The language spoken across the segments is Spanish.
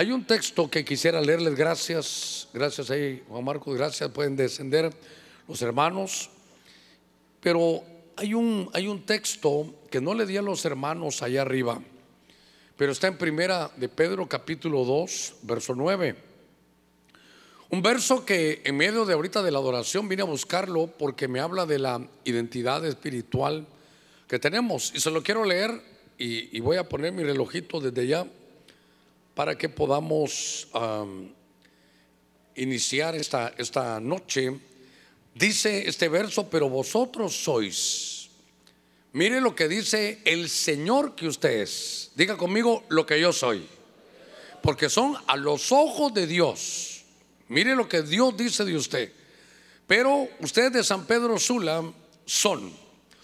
hay un texto que quisiera leerles, gracias, gracias ahí, Juan Marcos, gracias, pueden descender los hermanos, pero hay un, hay un texto que no le di a los hermanos allá arriba, pero está en primera de Pedro capítulo 2, verso 9. Un verso que en medio de ahorita de la adoración vine a buscarlo porque me habla de la identidad espiritual que tenemos. Y se lo quiero leer y, y voy a poner mi relojito desde ya para que podamos iniciar esta, esta noche. Dice este verso, pero vosotros sois. Mire lo que dice el Señor que usted es. Diga conmigo lo que yo soy. Porque son a los ojos de Dios. Mire lo que Dios dice de usted. Pero ustedes de San Pedro Sula son,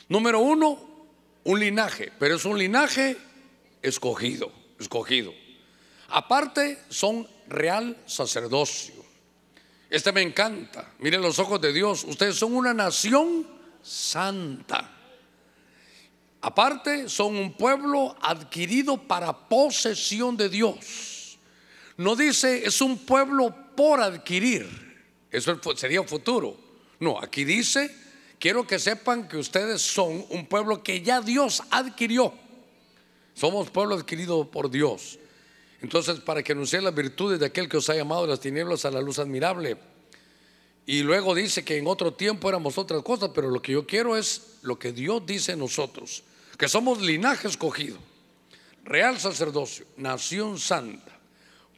número uno, un linaje, pero es un linaje escogido, escogido. Aparte, son real sacerdocio. Este me encanta. Miren los ojos de Dios. Ustedes son una nación santa. Aparte, son un pueblo adquirido para posesión de Dios. No dice es un pueblo por adquirir. Eso sería futuro. No, aquí dice, quiero que sepan que ustedes son un pueblo que ya Dios adquirió. Somos pueblo adquirido por Dios. Entonces, para que anuncien las virtudes de aquel que os ha llamado de las tinieblas a la luz admirable. Y luego dice que en otro tiempo éramos otras cosas, pero lo que yo quiero es lo que Dios dice en nosotros, que somos linaje escogido, real sacerdocio, nación santa,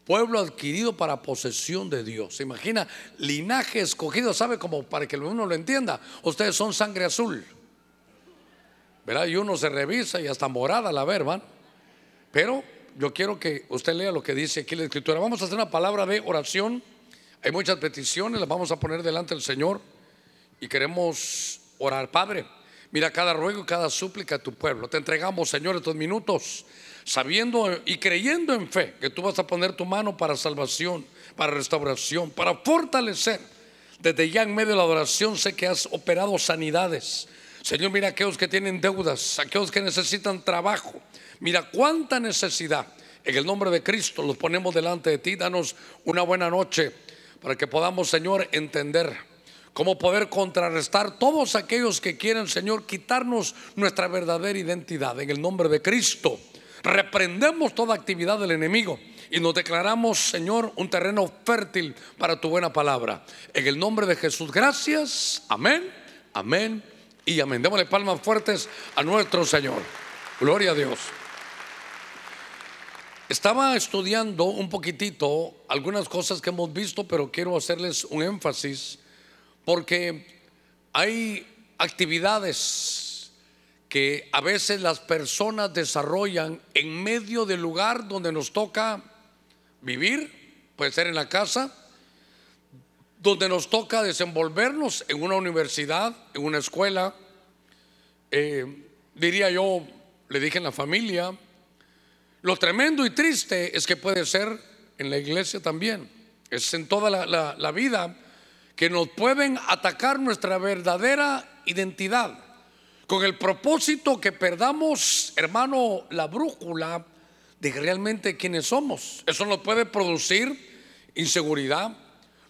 pueblo adquirido para posesión de Dios. ¿Se imagina? Linaje escogido, ¿sabe? Como para que uno lo entienda, ustedes son sangre azul. ¿Verdad? Y uno se revisa y hasta morada la ver, Pero yo quiero que usted lea lo que dice aquí la escritura. Vamos a hacer una palabra de oración. Hay muchas peticiones, las vamos a poner delante del Señor y queremos orar. Padre, mira cada ruego y cada súplica a tu pueblo. Te entregamos, Señor, estos minutos, sabiendo y creyendo en fe que tú vas a poner tu mano para salvación, para restauración, para fortalecer. Desde ya en medio de la adoración sé que has operado sanidades. Señor, mira aquellos que tienen deudas, aquellos que necesitan trabajo, Mira cuánta necesidad. En el nombre de Cristo los ponemos delante de ti. Danos una buena noche para que podamos, Señor, entender cómo poder contrarrestar todos aquellos que quieren, Señor, quitarnos nuestra verdadera identidad. En el nombre de Cristo, reprendemos toda actividad del enemigo y nos declaramos, Señor, un terreno fértil para tu buena palabra. En el nombre de Jesús, gracias. Amén, amén y amén. Démosle palmas fuertes a nuestro Señor. Gloria a Dios. Estaba estudiando un poquitito algunas cosas que hemos visto, pero quiero hacerles un énfasis porque hay actividades que a veces las personas desarrollan en medio del lugar donde nos toca vivir, puede ser en la casa, donde nos toca desenvolvernos en una universidad, en una escuela, eh, diría yo, le dije en la familia, lo tremendo y triste es que puede ser en la iglesia también. Es en toda la, vida que nos pueden atacar nuestra verdadera identidad con el propósito que perdamos, hermano, la brújula de realmente quiénes somos. Eso nos puede producir inseguridad,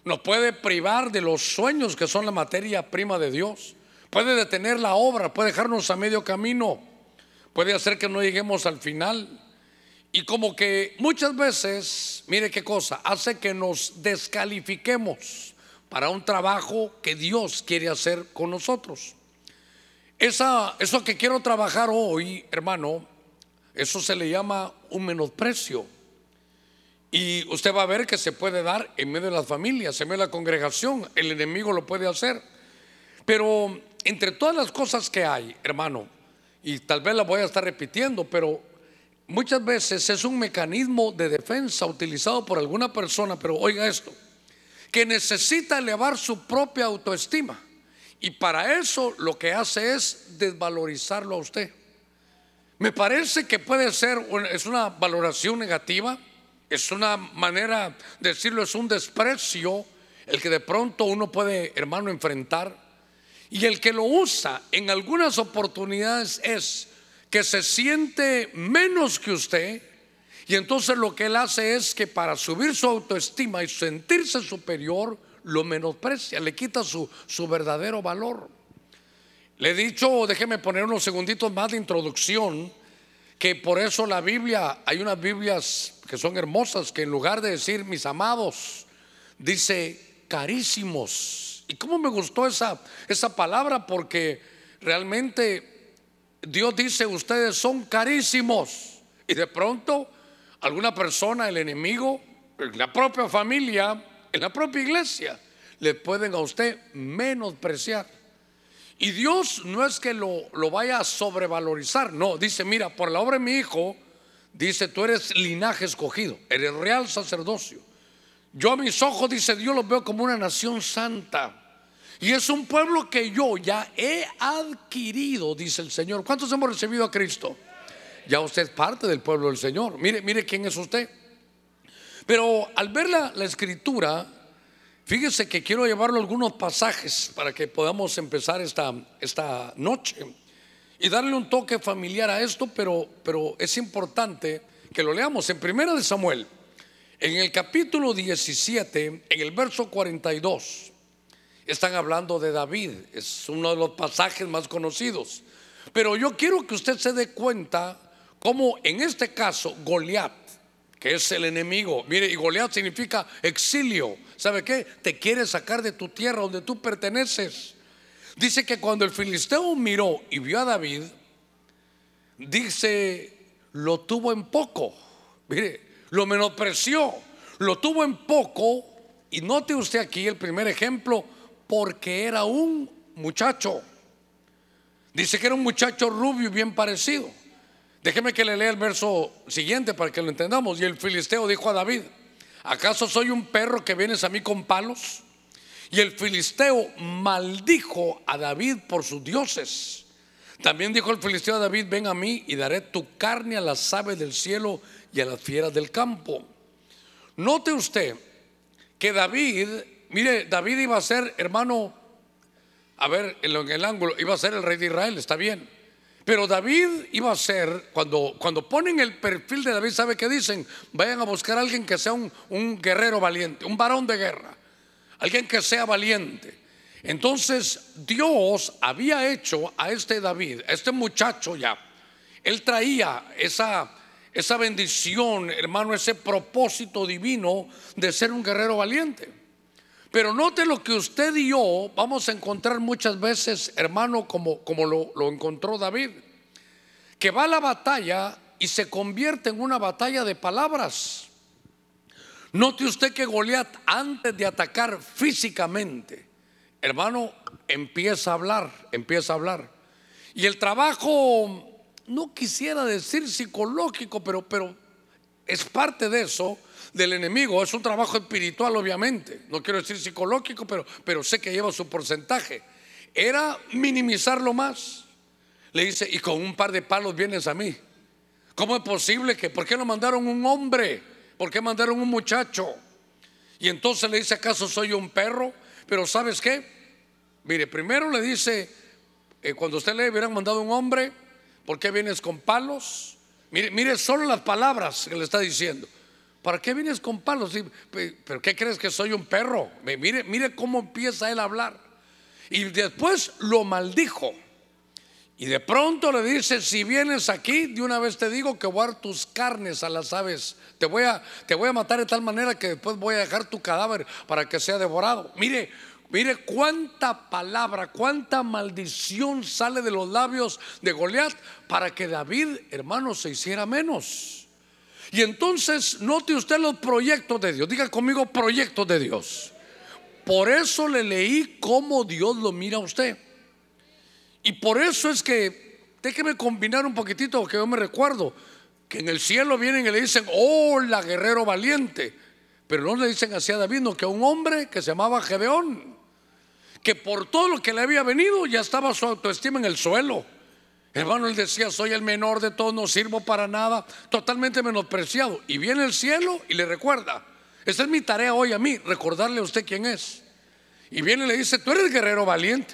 nos puede privar de los sueños que son la materia prima de Dios, puede detener la obra, puede dejarnos a medio camino, puede hacer que no lleguemos al final. Y como que muchas veces, mire qué cosa, hace que nos descalifiquemos para un trabajo que Dios quiere hacer con nosotros. Esa, eso que quiero trabajar hoy, hermano, eso se le llama un menosprecio. Y usted va a ver que se puede dar en medio de las familias, en medio de la congregación, el enemigo lo puede hacer. Pero entre todas las cosas que hay, hermano, y tal vez la voy a estar repitiendo, pero muchas veces es un mecanismo de defensa utilizado por alguna persona, pero oiga esto, que necesita elevar su propia autoestima. Y para eso lo que hace es desvalorizarlo a usted. Me parece que puede ser, es una valoración negativa, es una manera de decirlo, es un desprecio el que de pronto uno puede, hermano, enfrentar. Y el que lo usa en algunas oportunidades es que se siente menos que usted Y entonces lo que él hace es que para subir su autoestima y sentirse superior, lo menosprecia, le quita su, su verdadero valor. Le he dicho, déjeme poner unos segunditos más de introducción, que por eso la Biblia, hay unas Biblias que son hermosas, que en lugar de decir mis amados, dice carísimos. ¿Y cómo me gustó esa, esa palabra? Porque realmente Dios dice, ustedes son carísimos. Y de pronto alguna persona, el enemigo, la propia familia, en la propia iglesia, le pueden a usted menospreciar. Y Dios no es que lo, lo vaya a sobrevalorizar, no, dice, mira, por la obra de mi hijo, dice, tú eres linaje escogido, eres real sacerdocio. Yo a mis ojos, dice Dios, los veo como una nación santa. Y es un pueblo que yo ya he adquirido, dice el Señor. ¿Cuántos hemos recibido a Cristo? Ya usted es parte del pueblo del Señor. Mire, mire quién es usted. Pero al ver la, escritura, fíjese que quiero llevarlo algunos pasajes para que podamos empezar esta, esta noche y darle un toque familiar a esto, pero, pero es importante que lo leamos en Primera de Samuel, en el capítulo 17, en el verso 42. Están hablando de David, es uno de los pasajes más conocidos. Pero yo quiero que usted se dé cuenta como en este caso Goliat, que es el enemigo, mire, y Goliat significa exilio, ¿sabe qué? Te quiere sacar de tu tierra donde tú perteneces. Dice que cuando el filisteo miró y vio a David, dice, lo tuvo en poco, mire, lo menospreció, lo tuvo en poco, y note usted aquí el primer ejemplo, porque era un muchacho. Dice que era un muchacho rubio y bien parecido. Déjeme que le lea el verso siguiente para que lo entendamos. Y el filisteo dijo a David, ¿acaso soy un perro que vienes a mí con palos? Y el filisteo maldijo a David por sus dioses. También dijo el filisteo a David, ven a mí y daré tu carne a las aves del cielo y a las fieras del campo. Note usted que David, mire, David iba a ser, hermano, a ver, en el ángulo, iba a ser el rey de Israel, está bien. Pero David iba a ser, cuando, cuando ponen el perfil de David, ¿sabe qué dicen? Vayan a buscar a alguien que sea un, un guerrero valiente, un varón de guerra, alguien que sea valiente. Entonces Dios había hecho a este David, a este muchacho ya, él traía esa, esa bendición, hermano, ese propósito divino de ser un guerrero valiente. Pero note lo que usted y yo vamos a encontrar muchas veces, hermano, como, como lo, lo encontró David, que va a la batalla y se convierte en una batalla de palabras. Note usted que Goliat, antes de atacar físicamente, hermano, empieza a hablar, empieza a hablar. Y el trabajo, no quisiera decir psicológico, pero, pero es parte de eso del enemigo. Es un trabajo espiritual, obviamente. No quiero decir psicológico, pero, pero sé que lleva su porcentaje. Era minimizarlo más. Le dice, y con un par de palos vienes a mí. ¿Cómo es posible que, por qué no mandaron un hombre? ¿Por qué mandaron un muchacho? Y entonces le dice, ¿acaso soy un perro? Pero ¿sabes qué? Mire, primero le dice, eh, cuando usted le hubieran mandado un hombre, ¿por qué vienes con palos? Mire, mire solo las palabras que le está diciendo. ¿Para qué vienes con palos? ¿Pero qué crees que soy un perro? Mire, mire cómo empieza él a hablar. Y después lo maldijo. Y de pronto le dice, si vienes aquí, de una vez te digo que voy a dar tus carnes a las aves. Te voy a, te voy a matar de tal manera que después voy a dejar tu cadáver para que sea devorado. Mire, mire cuánta palabra, cuánta maldición sale de los labios de Goliat para que David, hermano, se hiciera menos. Y entonces note usted los proyectos de Dios. Diga conmigo proyectos de Dios. Por eso le leí cómo Dios lo mira a usted. Y por eso es que, déjeme combinar un poquitito, que yo me recuerdo, que en el cielo vienen y le dicen, hola guerrero valiente. Pero no le dicen así a David, no, que a un hombre que se llamaba Gedeón, que por todo lo que le había venido ya estaba su autoestima en el suelo. Hermano, él decía, soy el menor de todos, no sirvo para nada, totalmente menospreciado. Y viene el cielo y le recuerda. Esa es mi tarea hoy a mí, recordarle a usted quién es. Y viene y le dice, tú eres guerrero valiente.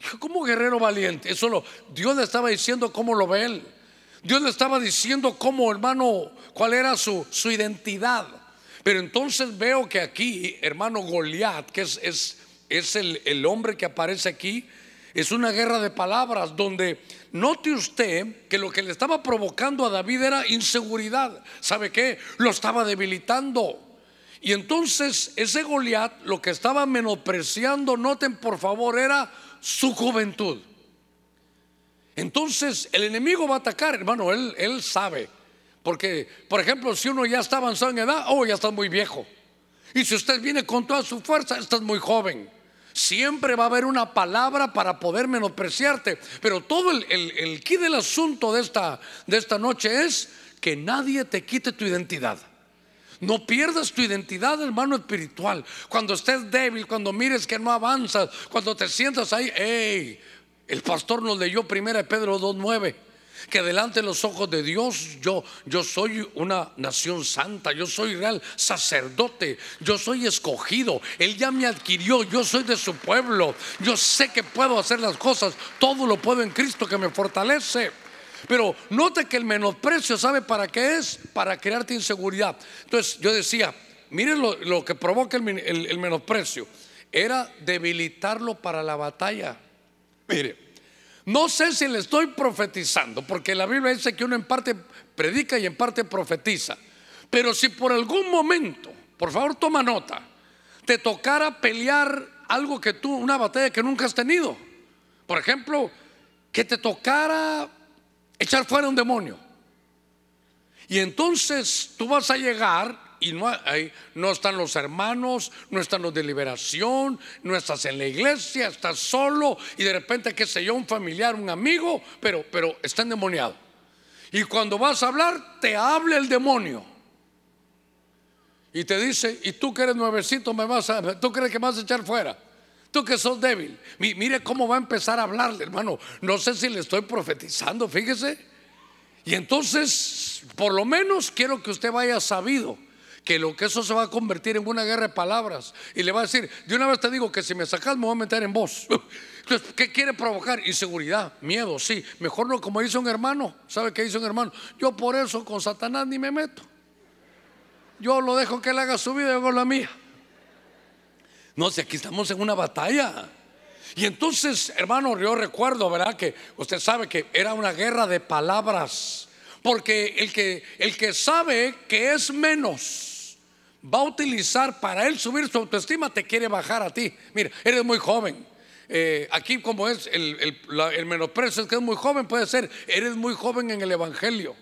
Dijo, ¿cómo guerrero valiente? Eso lo, Dios le estaba diciendo cómo lo ve él. Dios le estaba diciendo cómo, hermano, cuál era su, su identidad. Pero entonces veo que aquí, hermano Goliat, que es, es, es el, el hombre que aparece aquí, es una guerra de palabras donde note usted que lo que le estaba provocando a David era inseguridad. ¿Sabe qué? Lo estaba debilitando. Y entonces ese Goliat lo que estaba menospreciando, noten por favor, era su juventud. Entonces el enemigo va a atacar, hermano, él, él sabe. Porque, por ejemplo, si uno ya está avanzado en edad, oh, ya está muy viejo. Y si usted viene con toda su fuerza, estás muy joven. Siempre va a haber una palabra para poder menospreciarte. Pero todo el, el, el key del asunto de esta, de esta noche es que nadie te quite tu identidad. No pierdas tu identidad, hermano espiritual. Cuando estés débil, cuando mires que no avanzas, cuando te sientas ahí, hey, el pastor nos leyó primera Pedro 2.9 que delante de los ojos de Dios yo yo soy una nación santa, yo soy real sacerdote, yo soy escogido, él ya me adquirió, yo soy de su pueblo, yo sé que puedo hacer las cosas, todo lo puedo en Cristo que me fortalece. Pero note que el menosprecio, ¿sabe para qué es? Para crearte inseguridad. Entonces yo decía, miren lo, que provoca el, el menosprecio, era debilitarlo para la batalla. Mire, no sé si le estoy profetizando, porque la Biblia dice que uno en parte predica y en parte profetiza. Pero si por algún momento, por favor toma nota, te tocara pelear algo que tú, una batalla que nunca has tenido. Por ejemplo, que te tocara echar fuera un demonio. Y entonces tú vas a llegar y no, hay, no están los hermanos, no están los de liberación, no estás en la iglesia, estás solo y de repente, qué sé yo, un familiar, un amigo, pero, pero está endemoniado. Y cuando vas a hablar, te habla el demonio. Y te dice, y tú que eres nuevecito, me vas a, tú crees que me vas a echar fuera. Tú que sos débil. Mire cómo va a empezar a hablarle, hermano. No sé si le estoy profetizando, fíjese. Y entonces, por lo menos quiero que usted vaya sabido que lo que eso se va a convertir en una guerra de palabras y le va a decir, de una vez te digo que si me sacas me voy a meter en vos. Entonces, ¿qué quiere provocar? Inseguridad, miedo, sí. Mejor no como dice un hermano. ¿Sabe qué dice un hermano? Yo por eso con Satanás ni me meto. Yo lo dejo que él haga su vida y hago la mía. No, si aquí estamos en una batalla. Y entonces, hermano, yo recuerdo, ¿verdad? Que usted sabe que era una guerra de palabras. Porque el que, el que sabe que es menos va a utilizar para él subir su autoestima, te quiere bajar a ti. Mira, eres muy joven. Eh, aquí como es el, el, la, el menosprecio, es que es muy joven, puede ser, eres muy joven en el Evangelio.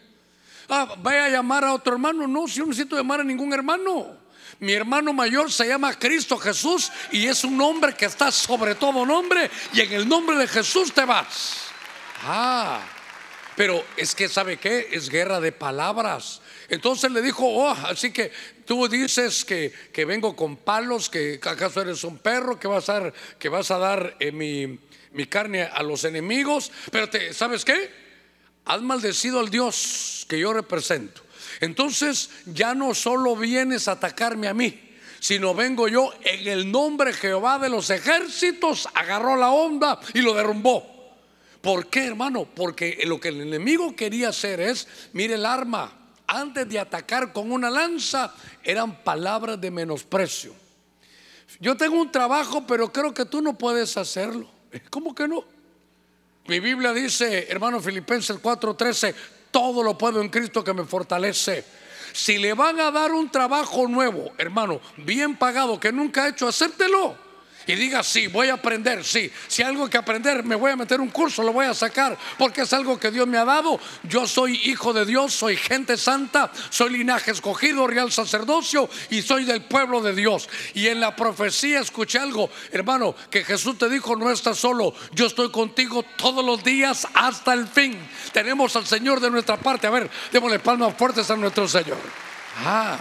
Ah, vaya a llamar a otro hermano. No, si yo no necesito llamar a ningún hermano. Mi hermano mayor se llama Cristo Jesús y es un nombre que está sobre todo nombre y en el nombre de Jesús te vas. Ah, pero es que sabe qué, es guerra de palabras. Entonces le dijo, oh, así que tú dices que, que vengo con palos, que acaso eres un perro, que vas a dar, que vas a dar eh, mi, mi, carne a los enemigos, pero te, ¿sabes qué? Has maldecido al Dios que yo represento. Entonces ya no solo vienes a atacarme a mí, sino vengo yo en el nombre de Jehová de los ejércitos, agarró la onda y lo derrumbó. ¿Por qué, hermano? Porque lo que el enemigo quería hacer es, mire el arma, antes de atacar con una lanza, eran palabras de menosprecio. Yo tengo un trabajo, pero creo que tú no puedes hacerlo. ¿Cómo que no? Mi Biblia dice, hermano Filipenses 4:13, todo lo puedo en Cristo que me fortalece. Si le van a dar un trabajo nuevo, hermano, bien pagado que nunca ha hecho, acéptelo y diga, sí, voy a aprender, sí. Si hay algo que aprender, me voy a meter un curso, lo voy a sacar, porque es algo que Dios me ha dado. Yo soy hijo de Dios, soy gente santa, soy linaje escogido, real sacerdocio y soy del pueblo de Dios. Y en la profecía escuché algo, hermano, que Jesús te dijo, no estás solo, yo estoy contigo todos los días hasta el fin. Tenemos al Señor de nuestra parte. A ver, démosle palmas fuertes a nuestro Señor. Ah.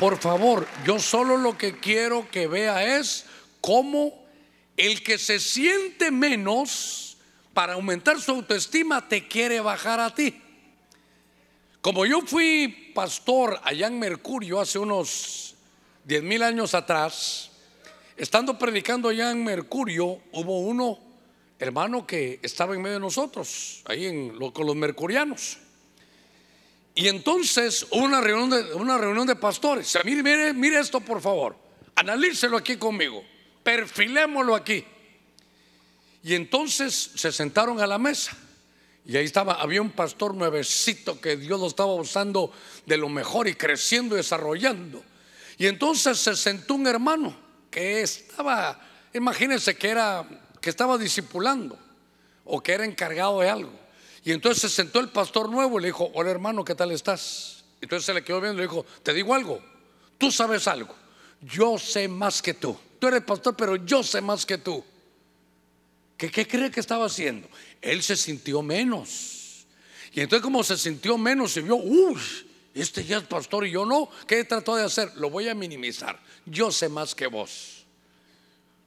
Por favor, yo solo lo que quiero que vea es cómo el que se siente menos para aumentar su autoestima te quiere bajar a ti. Como yo fui pastor allá en Mercurio hace unos 10 mil años atrás, estando predicando allá en Mercurio, hubo uno hermano que estaba en medio de nosotros, ahí en, con los mercurianos. Y entonces una reunión de, una reunión de pastores. Mire, mire, mire esto por favor. Analícelo aquí conmigo. Perfilémoslo aquí. Y entonces se sentaron a la mesa. Y ahí estaba, había un pastor nuevecito que Dios lo estaba usando de lo mejor y creciendo y desarrollando. Y entonces se sentó un hermano que estaba, imagínense que era, que estaba discipulando o que era encargado de algo. Y entonces se sentó el pastor nuevo y le dijo, hola hermano, ¿qué tal estás? Entonces se le quedó viendo y le dijo, te digo algo, tú sabes algo, yo sé más que tú. Tú eres pastor, pero yo sé más que tú. ¿Qué, qué cree que estaba haciendo? Él se sintió menos. Y entonces como se sintió menos y vio, uy, este ya es pastor y yo no, ¿qué trató de hacer? Lo voy a minimizar. Yo sé más que vos.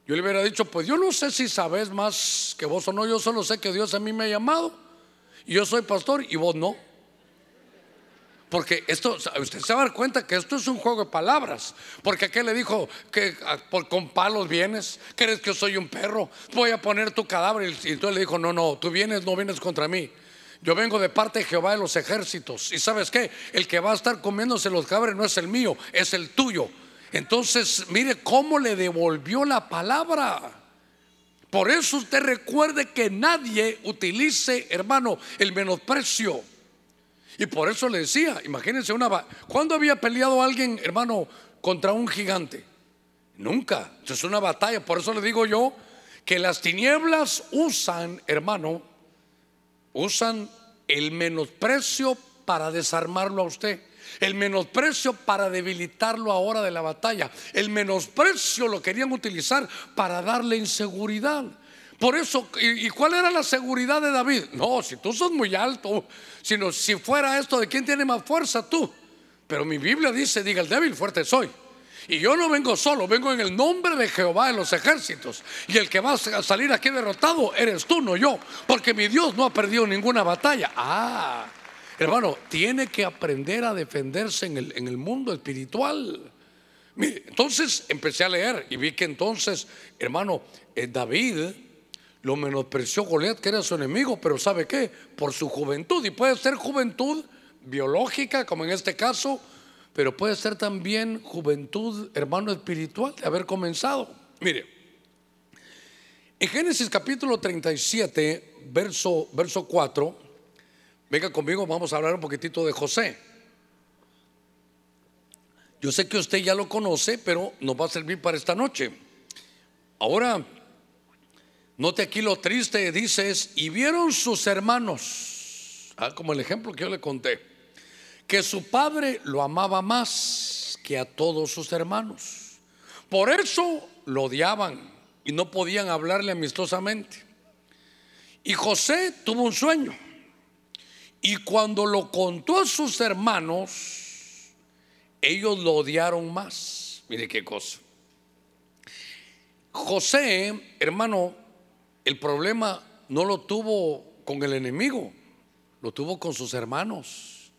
Yo le hubiera dicho, pues yo no sé si sabes más que vos o no, yo solo sé que Dios a mí me ha llamado yo soy pastor y vos no. Porque esto, usted se va a dar cuenta que esto es un juego de palabras. Porque aquel le dijo que por, con palos vienes, crees que yo soy un perro, voy a poner tu cadáver. Y entonces le dijo, no, no, tú vienes, no vienes contra mí. Yo vengo de parte de Jehová de los ejércitos. Y sabes qué, el que va a estar comiéndose los cadáveres no es el mío, es el tuyo. Entonces, mire cómo le devolvió la palabra. Por eso usted recuerde que nadie utilice, hermano, el menosprecio. Y por eso le decía, imagínense una... ¿Cuándo había peleado alguien, hermano, contra un gigante? Nunca. es una batalla. Por eso le digo yo que las tinieblas usan, hermano, usan el menosprecio para desarmarlo a usted. El menosprecio para debilitarlo ahora de la batalla. El menosprecio lo querían utilizar para darle inseguridad. Por eso, ¿y, cuál era la seguridad de David? No, si tú sos muy alto, sino si fuera esto de quién tiene más fuerza, tú. Pero mi Biblia dice, diga el débil, fuerte soy. Y yo no vengo solo, vengo en el nombre de Jehová de los ejércitos. Y el que va a salir aquí derrotado eres tú, no yo. Porque mi Dios no ha perdido ninguna batalla. Ah. Hermano, tiene que aprender a defenderse en el, mundo espiritual. Mire, entonces empecé a leer y vi que entonces, hermano, eh, David lo menospreció Goliat, que era su enemigo, pero ¿sabe qué? Por su juventud. Y puede ser juventud biológica, como en este caso, pero puede ser también juventud, hermano, espiritual, de haber comenzado. Mire, en Génesis capítulo 37, verso, verso 4, Venga conmigo, vamos a hablar un poquitito de José. Yo sé que usted ya lo conoce, pero nos va a servir para esta noche. Ahora, note aquí lo triste, dices, y vieron sus hermanos, ah, como el ejemplo que yo le conté, que su padre lo amaba más que a todos sus hermanos. Por eso lo odiaban y no podían hablarle amistosamente. Y José tuvo un sueño y cuando lo contó a sus hermanos, ellos lo odiaron más. Mire qué cosa. José, hermano, el problema no lo tuvo con el enemigo, lo tuvo con sus hermanos.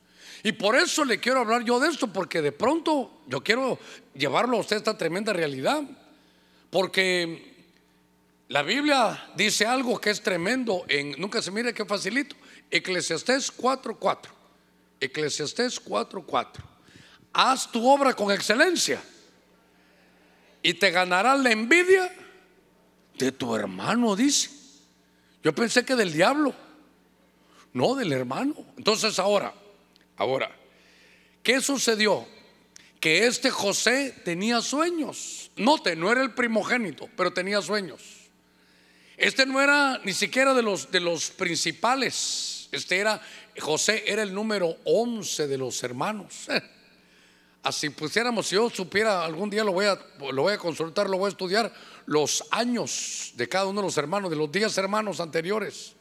Y por eso le quiero hablar yo de esto, porque de pronto yo quiero llevarlo a usted esta tremenda realidad. Porque la Biblia dice algo que es tremendo en, nunca se mire qué facilito, Eclesiastés 4:4. Eclesiastés 4:4. Haz tu obra con excelencia y te ganarás la envidia de tu hermano, dice. Yo pensé que del diablo, no del hermano. Entonces ahora, ahora, ¿qué sucedió? Que este José tenía sueños. Note, no era el primogénito, pero tenía sueños. Este no era ni siquiera de los, de los principales este era, José era el número 11 de los hermanos. Así pusiéramos, si yo supiera, algún día lo voy, a, lo voy a consultar, lo voy a estudiar, los años de cada uno de los hermanos, de los 10 hermanos anteriores.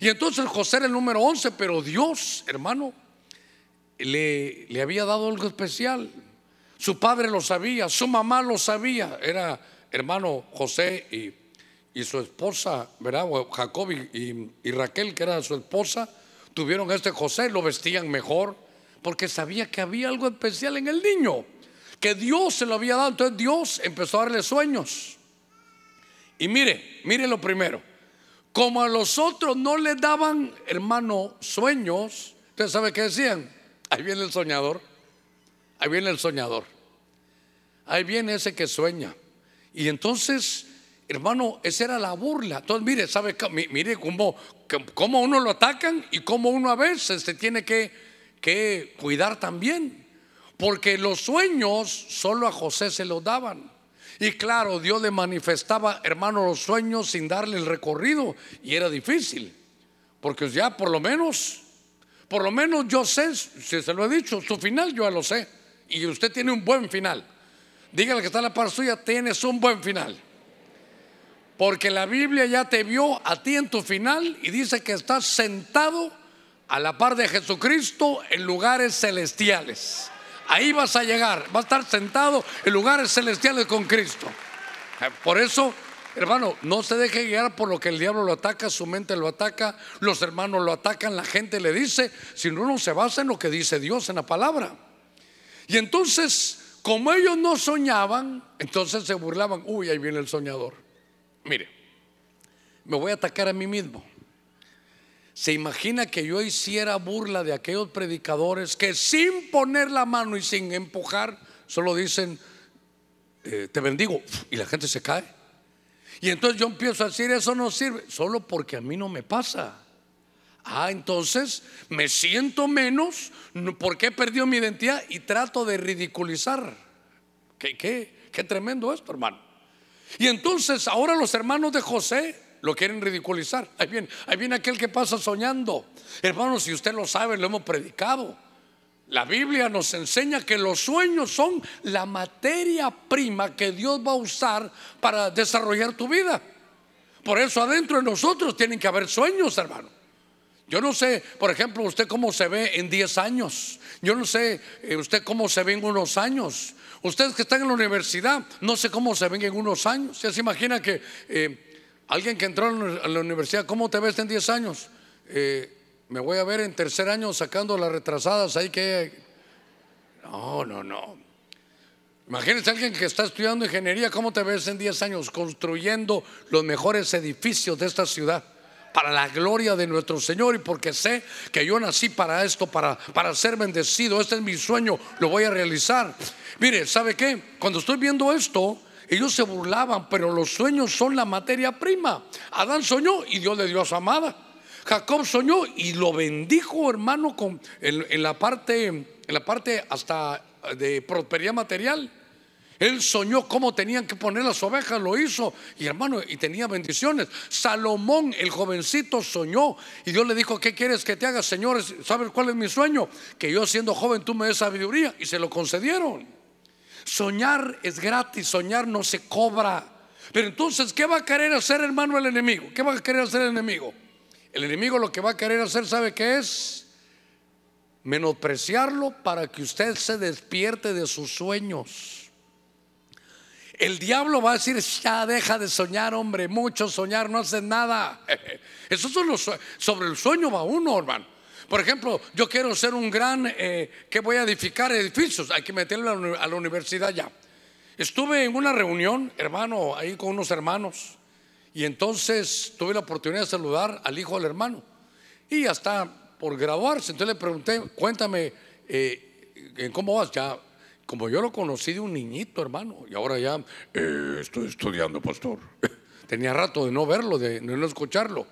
Y entonces José era el número 11, pero Dios, hermano, le, le había dado algo especial. Su padre lo sabía, su mamá lo sabía. Era hermano José y y su esposa, ¿verdad? Jacob y, Raquel, que era su esposa, tuvieron este José, lo vestían mejor, porque sabía que había algo especial en el niño, que Dios se lo había dado. Entonces Dios empezó a darle sueños. Y mire, mire lo primero, como a los otros no les daban, hermano, sueños, ¿usted sabe qué decían? Ahí viene el soñador, ahí viene el soñador, ahí viene ese que sueña. Y entonces, hermano, esa era la burla. Entonces, mire, ¿sabe? Mire cómo, cómo uno lo atacan y cómo uno a veces se tiene que, cuidar también. Porque los sueños solo a José se los daban. Y claro, Dios le manifestaba, hermano, los sueños sin darle el recorrido. Y era difícil. Porque ya por lo menos, por lo menos yo sé, si se lo he dicho, su final yo ya lo sé. Y usted tiene un buen final. Dígale que está la par suya, tienes un buen final. Porque la Biblia ya te vio a ti en tu final y dice que estás sentado a la par de Jesucristo en lugares celestiales. Ahí vas a llegar, vas a estar sentado en lugares celestiales con Cristo. Eh, por eso, hermano, no se deje guiar por lo que el diablo lo ataca, su mente lo ataca, los hermanos lo atacan, la gente le dice, sino uno se basa en lo que dice Dios en la palabra. Y entonces, como ellos no soñaban, entonces se burlaban, uy, ahí viene el soñador. Mire, me voy a atacar a mí mismo. ¿Se imagina que yo hiciera burla de aquellos predicadores que sin poner la mano y sin empujar, solo dicen, eh, te bendigo, y la gente se cae? Y entonces yo empiezo a decir, eso no sirve, solo porque a mí no me pasa. Ah, entonces me siento menos porque he perdido mi identidad y trato de ridiculizar. ¿Qué, qué, qué tremendo esto, hermano? Y entonces ahora los hermanos de José lo quieren ridiculizar. Ahí viene, ahí viene aquel que pasa soñando. Hermanos, si usted lo sabe, lo hemos predicado. La Biblia nos enseña que los sueños son la materia prima que Dios va a usar para desarrollar tu vida. Por eso adentro de nosotros tienen que haber sueños, hermano. Yo no sé, por ejemplo, usted cómo se ve en 10 años. Yo no sé eh, usted cómo se ve en unos años. Ustedes que están en la universidad, no sé cómo se ven en unos años. Ya se imagina que eh, Alguien que entró a la universidad, ¿cómo te ves en 10 años? Eh, me voy a ver en tercer año sacando las retrasadas ahí que... No, no, no. Imagínense alguien que está estudiando ingeniería, ¿cómo te ves en 10 años construyendo los mejores edificios de esta ciudad? Para la gloria de nuestro Señor y porque sé que yo nací para esto, para, para ser bendecido. Este es mi sueño, lo voy a realizar. Mire, ¿sabe qué? Cuando estoy viendo esto, ellos se burlaban, pero los sueños son la materia prima. Adán soñó y Dios le dio a su amada. Jacob soñó y lo bendijo, hermano, con, en, la parte, en la parte hasta de prosperidad material. Él soñó cómo tenían que poner las ovejas, lo hizo, y hermano, y tenía bendiciones. Salomón, el jovencito, soñó, y Dios le dijo: ¿Qué quieres que te haga, señores? ¿Sabes cuál es mi sueño? Que yo, siendo joven, tú me des sabiduría, y se lo concedieron. Soñar es gratis, soñar no se cobra. Pero entonces, ¿qué va a querer hacer, hermano, el enemigo? ¿Qué va a querer hacer el enemigo? El enemigo lo que va a querer hacer, ¿sabe qué es? Menospreciarlo para que usted se despierte de sus sueños. El diablo va a decir, ya deja de soñar, hombre, mucho soñar, no hace nada. Eso sobre el sueño va uno, hermano. Por ejemplo, yo quiero ser un gran, eh, que voy a edificar edificios, hay que meterlo a la universidad ya. Estuve en una reunión, hermano, ahí con unos hermanos, y entonces tuve la oportunidad de saludar al hijo del hermano, y ya está por graduarse. Entonces le pregunté, cuéntame, eh, ¿cómo vas? Ya, como yo lo conocí de un niñito, hermano, y ahora ya eh, estoy estudiando, pastor. Tenía rato de no verlo, de no escucharlo.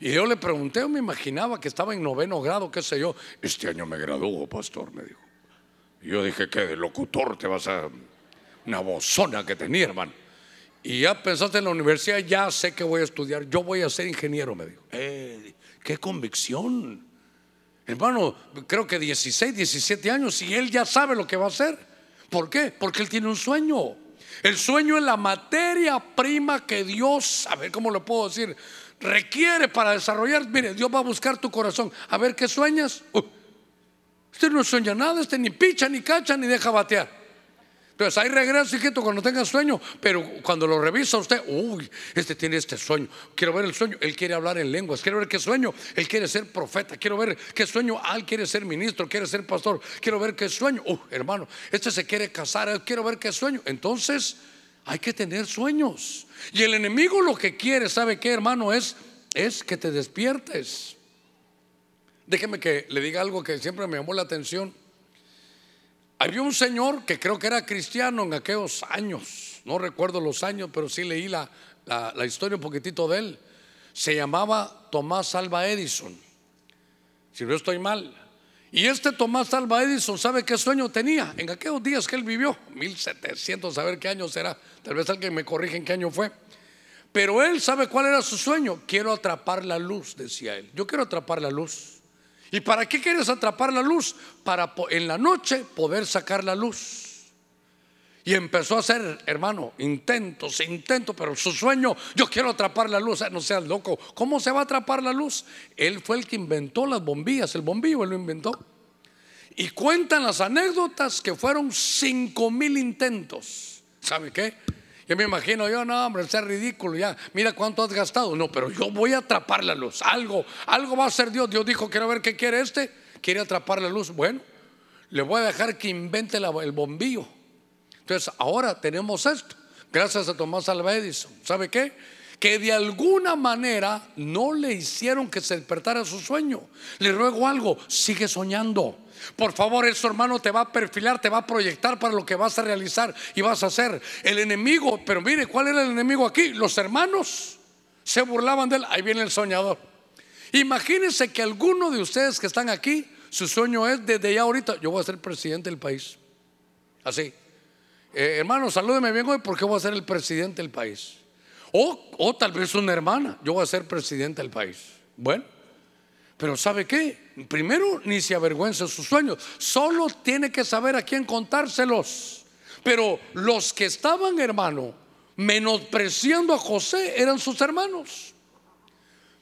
Y yo le pregunté, me imaginaba que estaba en noveno grado, qué sé yo. Este año me graduó, pastor, me dijo. Y yo dije, ¿qué? De locutor te vas a... Una bozona que tenía, hermano. Y ya pensaste en la universidad, ya sé que voy a estudiar, yo voy a ser ingeniero, me dijo. Eh, ¡Qué convicción! Hermano, creo que 16, 17 años y él ya sabe lo que va a hacer. ¿Por qué? Porque él tiene un sueño. El sueño es la materia prima que Dios, a ver cómo lo puedo decir, requiere para desarrollar. Mire, Dios va a buscar tu corazón. A ver qué sueñas. usted no sueña nada, este ni picha, ni cacha, ni deja batear. Entonces ahí regresa, hijito, cuando tenga sueño. Pero cuando lo revisa usted, uy, este tiene este sueño. Quiero ver el sueño. Él quiere hablar en lenguas. Quiero ver qué sueño. Él quiere ser profeta. Quiero ver qué sueño. Ah, él quiere ser ministro. Quiere ser pastor. Quiero ver qué sueño. Uh, hermano, este se quiere casar. Quiero ver qué sueño. Entonces hay que tener sueños. Y el enemigo lo que quiere, ¿sabe qué, hermano? Es es que te despiertes. Déjeme que le diga algo que siempre me llamó la atención. Había un señor que creo que era cristiano en aquellos años, no recuerdo los años, pero sí leí la, la, historia un poquitito de él. Se llamaba Tomás Alba Edison, si no estoy mal. Y este Tomás Alba Edison, ¿sabe qué sueño tenía? En aquellos días que él vivió, 1700, saber qué año será, tal vez alguien me corrige en qué año fue. Pero él sabe cuál era su sueño. Quiero atrapar la luz, decía él. Yo quiero atrapar la luz. ¿Y para qué quieres atrapar la luz? Para en la noche poder sacar la luz. Y empezó a hacer, hermano, intentos, intentos, pero su sueño, yo quiero atrapar la luz, no seas loco, ¿cómo se va a atrapar la luz? Él fue el que inventó las bombillas, el bombillo él lo inventó. Y cuentan las anécdotas que fueron cinco mil intentos. ¿Sabe qué? Yo me imagino, yo no, hombre, es ridículo, ya, mira cuánto has gastado. No, pero yo voy a atrapar la luz. Algo, algo va a hacer Dios. Dios dijo, quiero ver qué quiere este. Quiere atrapar la luz. Bueno, le voy a dejar que invente el bombillo. Entonces, ahora tenemos esto. Gracias a Tomás Alva Edison. ¿Sabe qué? Que de alguna manera no le hicieron que se despertara su sueño. Le ruego algo, sigue soñando. Por favor, eso hermano te va a perfilar, te va a proyectar para lo que vas a realizar y vas a hacer. El enemigo, pero mire, ¿cuál era el enemigo aquí? Los hermanos se burlaban de él. Ahí viene el soñador. Imagínense que alguno de ustedes que están aquí, su sueño es desde ya ahorita, yo voy a ser presidente del país. Así. Eh, hermano, salúdeme bien hoy porque voy a ser el presidente del país. O, o tal vez una hermana, yo voy a ser presidente del país. Bueno, pero ¿sabe qué? Primero, ni se avergüenza sus sueños. Solo tiene que saber a quién contárselos. Pero los que estaban, hermano, menospreciando a José eran sus hermanos.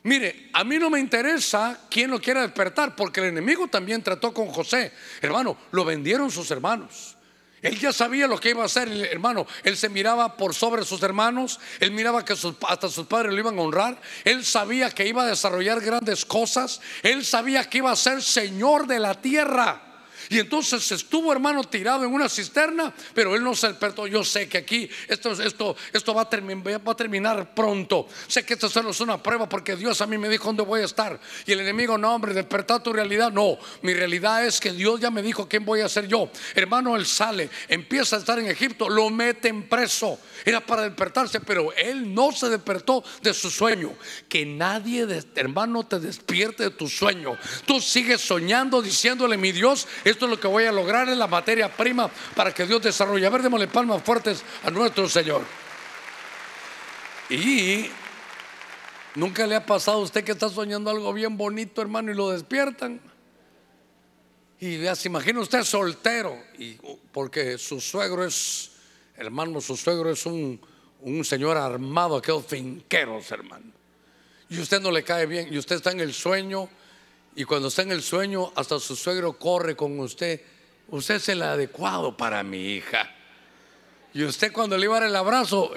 Mire, a mí no me interesa quién lo quiera despertar, porque el enemigo también trató con José. Hermano, lo vendieron sus hermanos. Él ya sabía lo que iba a hacer, hermano. Él se miraba por sobre sus hermanos. Él miraba que hasta sus padres lo iban a honrar. Él sabía que iba a desarrollar grandes cosas. Él sabía que iba a ser Señor de la tierra. Y entonces estuvo, hermano, tirado en una cisterna, pero él no se despertó. Yo sé que aquí esto, esto, esto va, a va a terminar pronto. Sé que esto solo es una prueba porque Dios a mí me dijo dónde voy a estar. Y el enemigo, no, hombre, despertar tu realidad. No, mi realidad es que Dios ya me dijo quién voy a ser yo. Hermano, él sale, empieza a estar en Egipto, lo meten preso. Era para despertarse, pero él no se despertó de su sueño. Que nadie, hermano, te despierte de tu sueño. Tú sigues soñando, diciéndole, mi Dios, esto lo que voy a lograr es la materia prima para que Dios desarrolle. A ver, démosle palmas fuertes a nuestro Señor. Y nunca le ha pasado a usted que está soñando algo bien bonito, hermano, y lo despiertan. Y ya se imagina usted soltero, y porque su suegro es, hermano, su suegro es un, un señor armado, aquellos finqueros, hermano. Y usted no le cae bien, y usted está en el sueño y cuando está en el sueño, hasta su suegro corre con usted. Usted es el adecuado para mi hija. Y usted cuando le iba a dar el abrazo,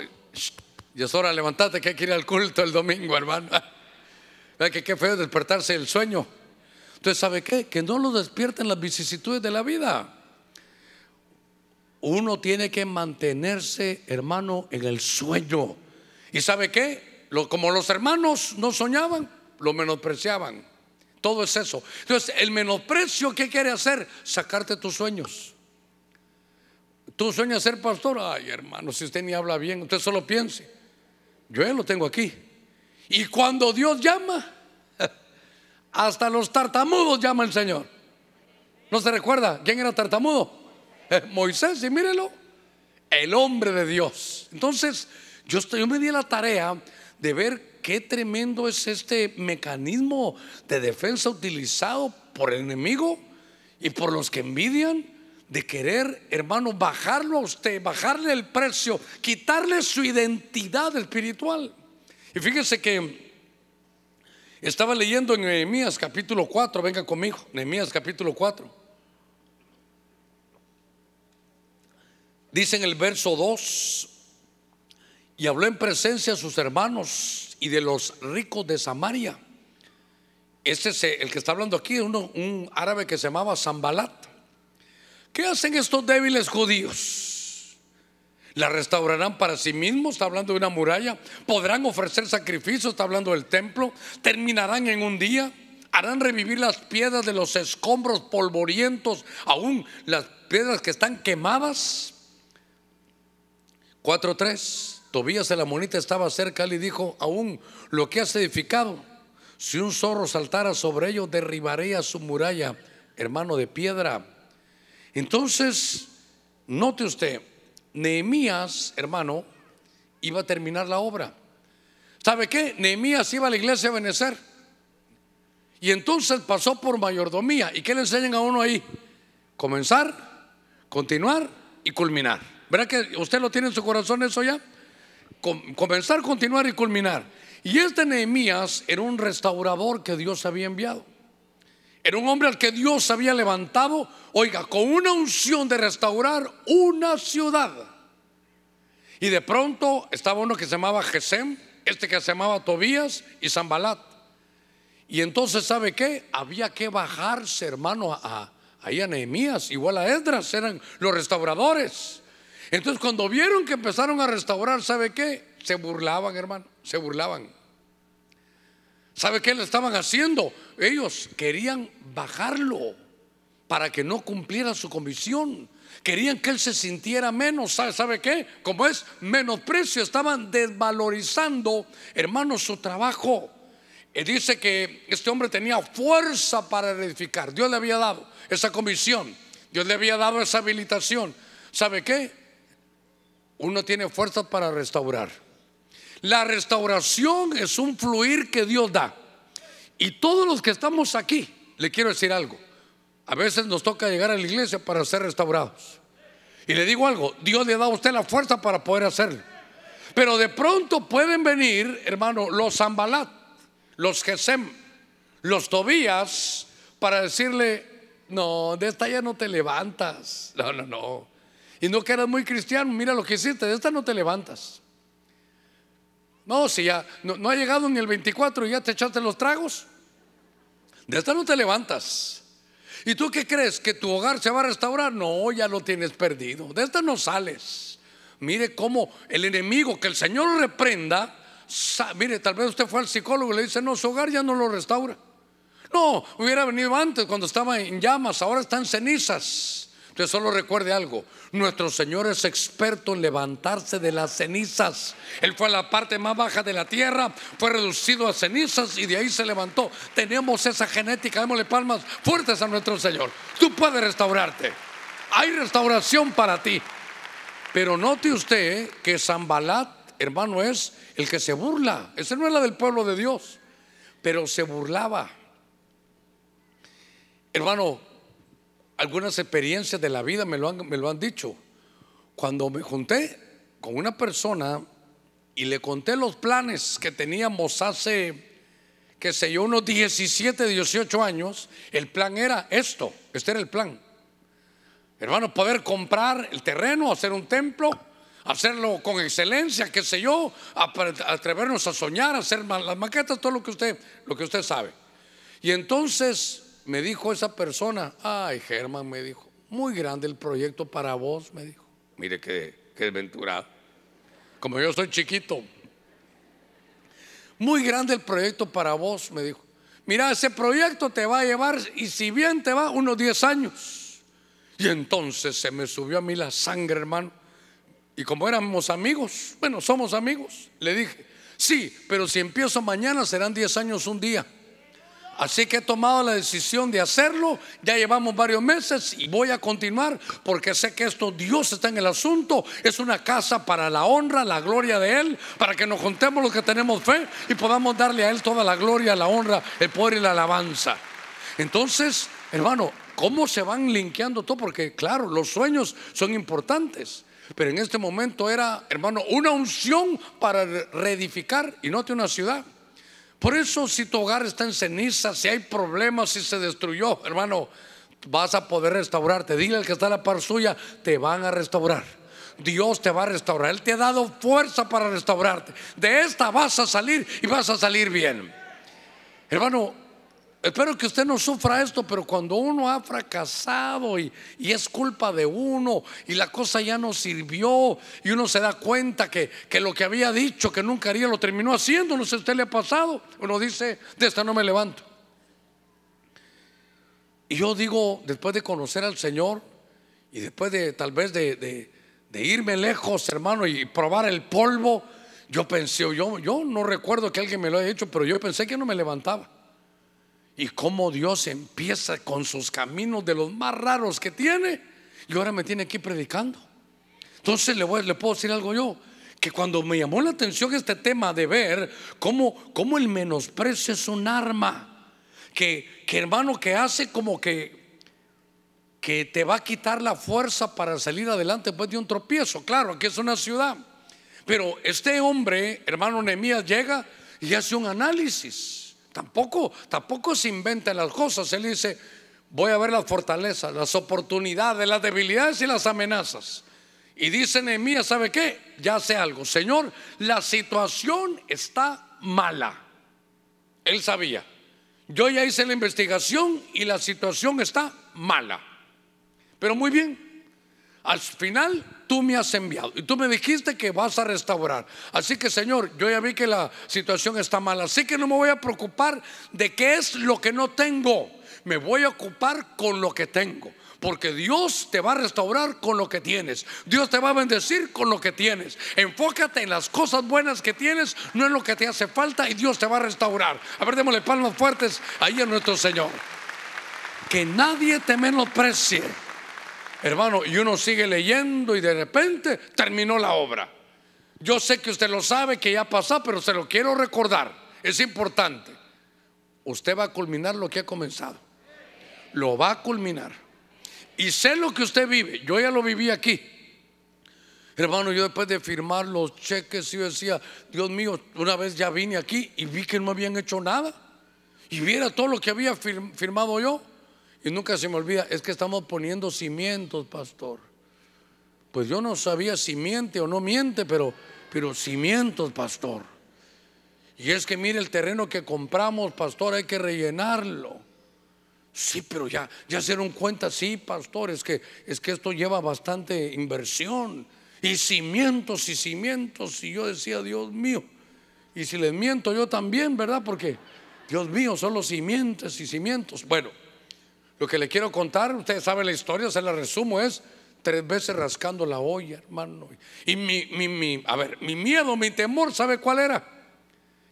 y es hora, levantate que hay que ir al culto el domingo, hermano. ¿Ve que qué feo despertarse del sueño? Entonces, ¿sabe qué? Que no lo despierten las vicisitudes de la vida. Uno tiene que mantenerse, hermano, en el sueño. ¿Y sabe qué? Como los hermanos no soñaban, lo menospreciaban. Todo es eso. Entonces, el menosprecio, ¿qué quiere hacer? Sacarte tus sueños. Tú sueñas ser pastor. Ay, hermano, si usted ni habla bien, usted solo piense. Yo ya lo tengo aquí. Y cuando Dios llama, hasta los tartamudos llama el Señor. ¿No se recuerda quién era tartamudo? Moisés, y mírelo, el hombre de Dios. Entonces, yo, estoy, yo me di la tarea de ver qué tremendo es este mecanismo de defensa utilizado por el enemigo y por los que envidian de querer, hermano, bajarlo a usted, bajarle el precio, quitarle su identidad espiritual. Y fíjese que estaba leyendo en Nehemías capítulo 4, venga conmigo, Nehemías capítulo 4. Dice en el verso 2, y habló en presencia de sus hermanos y de los ricos de Samaria. Este es el que está hablando aquí, uno, un árabe que se llamaba Zambalat. ¿Qué hacen estos débiles judíos? La restaurarán para sí mismos, está hablando de una muralla. Podrán ofrecer sacrificios, está hablando del templo. Terminarán en un día. Harán revivir las piedras de los escombros polvorientos, aún las piedras que están quemadas. 4.3. Tobías el amonita estaba cerca y dijo, aún lo que has edificado, si un zorro saltara sobre ello, derribaré a su muralla, hermano de piedra. Entonces, note usted, Nehemías, hermano, iba a terminar la obra. ¿Sabe qué? Nehemías iba a la iglesia a benecer. Y entonces pasó por mayordomía. ¿Y qué le enseñan a uno ahí? Comenzar, continuar y culminar. ¿Verdad que usted lo tiene en su corazón eso ya? Comenzar, continuar y culminar. Y este Nehemías era un restaurador que Dios había enviado. Era un hombre al que Dios había levantado, oiga, con una unción de restaurar una ciudad. Y de pronto estaba uno que se llamaba Gesem, este que se llamaba Tobías y Zambalat. Y entonces, ¿sabe qué? Había que bajarse, hermano, a, ahí a Nehemías, igual a Esdras, eran los restauradores. Entonces, cuando vieron que empezaron a restaurar, ¿sabe qué? Se burlaban, hermano, se burlaban. ¿Sabe qué le estaban haciendo? Ellos querían bajarlo para que no cumpliera su comisión. Querían que él se sintiera menos. ¿Sabe, ¿Sabe qué? Como es menosprecio, estaban desvalorizando, hermano, su trabajo. Y dice que este hombre tenía fuerza para edificar. Dios le había dado esa comisión. Dios le había dado esa habilitación. ¿Sabe qué? Uno tiene fuerza para restaurar. La restauración es un fluir que Dios da. Y todos los que estamos aquí, le quiero decir algo. A veces nos toca llegar a la iglesia para ser restaurados. Y le digo algo, Dios le da a usted la fuerza para poder hacerlo. Pero de pronto pueden venir, hermano, los Zambalat, los Gesem, los Tobías, para decirle, no, de esta ya no te levantas. No, no, no. Y no que eras muy cristiano, mira lo que hiciste, de esta no te levantas. No, si ya no, ha llegado ni el 24 y ya te echaste los tragos. De esta no te levantas. ¿Y tú qué crees? ¿Que tu hogar se va a restaurar? No, ya lo tienes perdido. De esta no sales. Mire cómo el enemigo, que el Señor reprenda, mire, tal vez usted fue al psicólogo y le dice, no, su hogar ya no lo restaura. No, hubiera venido antes cuando estaba en llamas, ahora está en cenizas. Usted solo recuerde algo, nuestro Señor es experto en levantarse de las cenizas. Él fue a la parte más baja de la tierra, fue reducido a cenizas y de ahí se levantó. Tenemos esa genética, démosle palmas fuertes a nuestro Señor. Tú puedes restaurarte. Hay restauración para ti. Pero note usted que Zambalat, hermano, es el que se burla. Ese no es la del pueblo de Dios, pero se burlaba. Hermano, algunas experiencias de la vida me lo han, me lo han dicho. Cuando me junté con una persona y le conté los planes que teníamos hace, qué sé yo, unos 17, 18 años, el plan era esto, este era el plan. Hermano, poder comprar el terreno, hacer un templo, hacerlo con excelencia, qué sé yo, atrevernos a soñar, hacer las maquetas, todo lo que usted, lo que usted sabe. Y entonces me dijo esa persona, ay Germán, me dijo, muy grande el proyecto para vos, me dijo. Mire qué, qué desventurado. Como yo soy chiquito. Muy grande el proyecto para vos, me dijo. Mira, ese proyecto te va a llevar, y si bien te va, unos 10 años. Y entonces se me subió a mí la sangre, hermano. Y como éramos amigos, bueno, somos amigos, le dije, sí, pero si empiezo mañana serán 10 años un día. Así que he tomado la decisión de hacerlo. Ya llevamos varios meses y voy a continuar porque sé que esto Dios está en el asunto. Es una casa para la honra, la gloria de Él, para que nos contemos los que tenemos fe y podamos darle a Él toda la gloria, la honra, el poder y la alabanza. Entonces, hermano, ¿cómo se van linkeando todo? Porque claro, los sueños son importantes. Pero en este momento era, hermano, una unción para reedificar y no de una ciudad. Por eso si tu hogar está en ceniza, si hay problemas, si se destruyó, hermano, vas a poder restaurarte. Dile al que está a la par suya, te van a restaurar. Dios te va a restaurar. Él te ha dado fuerza para restaurarte. De esta vas a salir y vas a salir bien. Hermano, espero que usted no sufra esto, pero cuando uno ha fracasado y, y, es culpa de uno y la cosa ya no sirvió y uno se da cuenta que, que, lo que había dicho que nunca haría lo terminó haciendo, no sé a usted le ha pasado, uno dice, de esta no me levanto. Y yo digo, después de conocer al Señor y después de tal vez de, de, de irme lejos, hermano, y probar el polvo, yo pensé, yo, yo no recuerdo que alguien me lo haya hecho, pero yo pensé que no me levantaba. Y cómo Dios empieza con sus caminos de los más raros que tiene, y ahora me tiene aquí predicando. Entonces le, voy, le puedo decir algo yo, que cuando me llamó la atención este tema de ver cómo, cómo el menosprecio es un arma, que, hermano que hace como que, que te va a quitar la fuerza para salir adelante después de un tropiezo. Claro, aquí es una ciudad. Pero este hombre, hermano Nehemías, llega y hace un análisis. Tampoco, tampoco se inventan las cosas. Él dice, voy a ver las fortalezas, las oportunidades, las debilidades y las amenazas. Y dice Nehemías, ¿sabe qué? Ya sé algo. Señor, la situación está mala. Él sabía. Yo ya hice la investigación y la situación está mala. Pero muy bien. Al final tú me has enviado y tú me dijiste que vas a restaurar. Así que Señor, yo ya vi que la situación está mala, así que no me voy a preocupar de qué es lo que no tengo. Me voy a ocupar con lo que tengo. Porque Dios te va a restaurar con lo que tienes. Dios te va a bendecir con lo que tienes. Enfócate en las cosas buenas que tienes, no en lo que te hace falta y Dios te va a restaurar. A ver, démosle palmas fuertes ahí a nuestro Señor. Que nadie te menosprecie Hermano, y uno sigue leyendo y de repente terminó la obra. Yo sé que usted lo sabe, que ya pasó, pero se lo quiero recordar. Es importante. Usted va a culminar lo que ha comenzado. Lo va a culminar. Y sé lo que usted vive. Yo ya lo viví aquí. Hermano, yo después de firmar los cheques, yo decía, Dios mío, una vez ya vine aquí y vi que no habían hecho nada. Y viera todo lo que había firmado yo. Y nunca se me olvida, es que estamos poniendo cimientos, pastor. Pues yo no sabía si miente o no miente, pero, pero cimientos, pastor. Y es que mire el terreno que compramos, pastor, hay que rellenarlo. Sí, pero ya, ya se dieron cuenta, sí, pastor, es que, es que esto lleva bastante inversión. Y cimientos y cimientos. Y yo decía, Dios mío. Y si les miento yo también, ¿verdad? Porque, Dios mío, son los cimientos y cimientos. Bueno. Lo que le quiero contar, ustedes saben la historia, se la resumo, es tres veces rascando la olla, hermano. Y mi, mi, mi, a ver, mi miedo, mi temor, ¿sabe cuál era?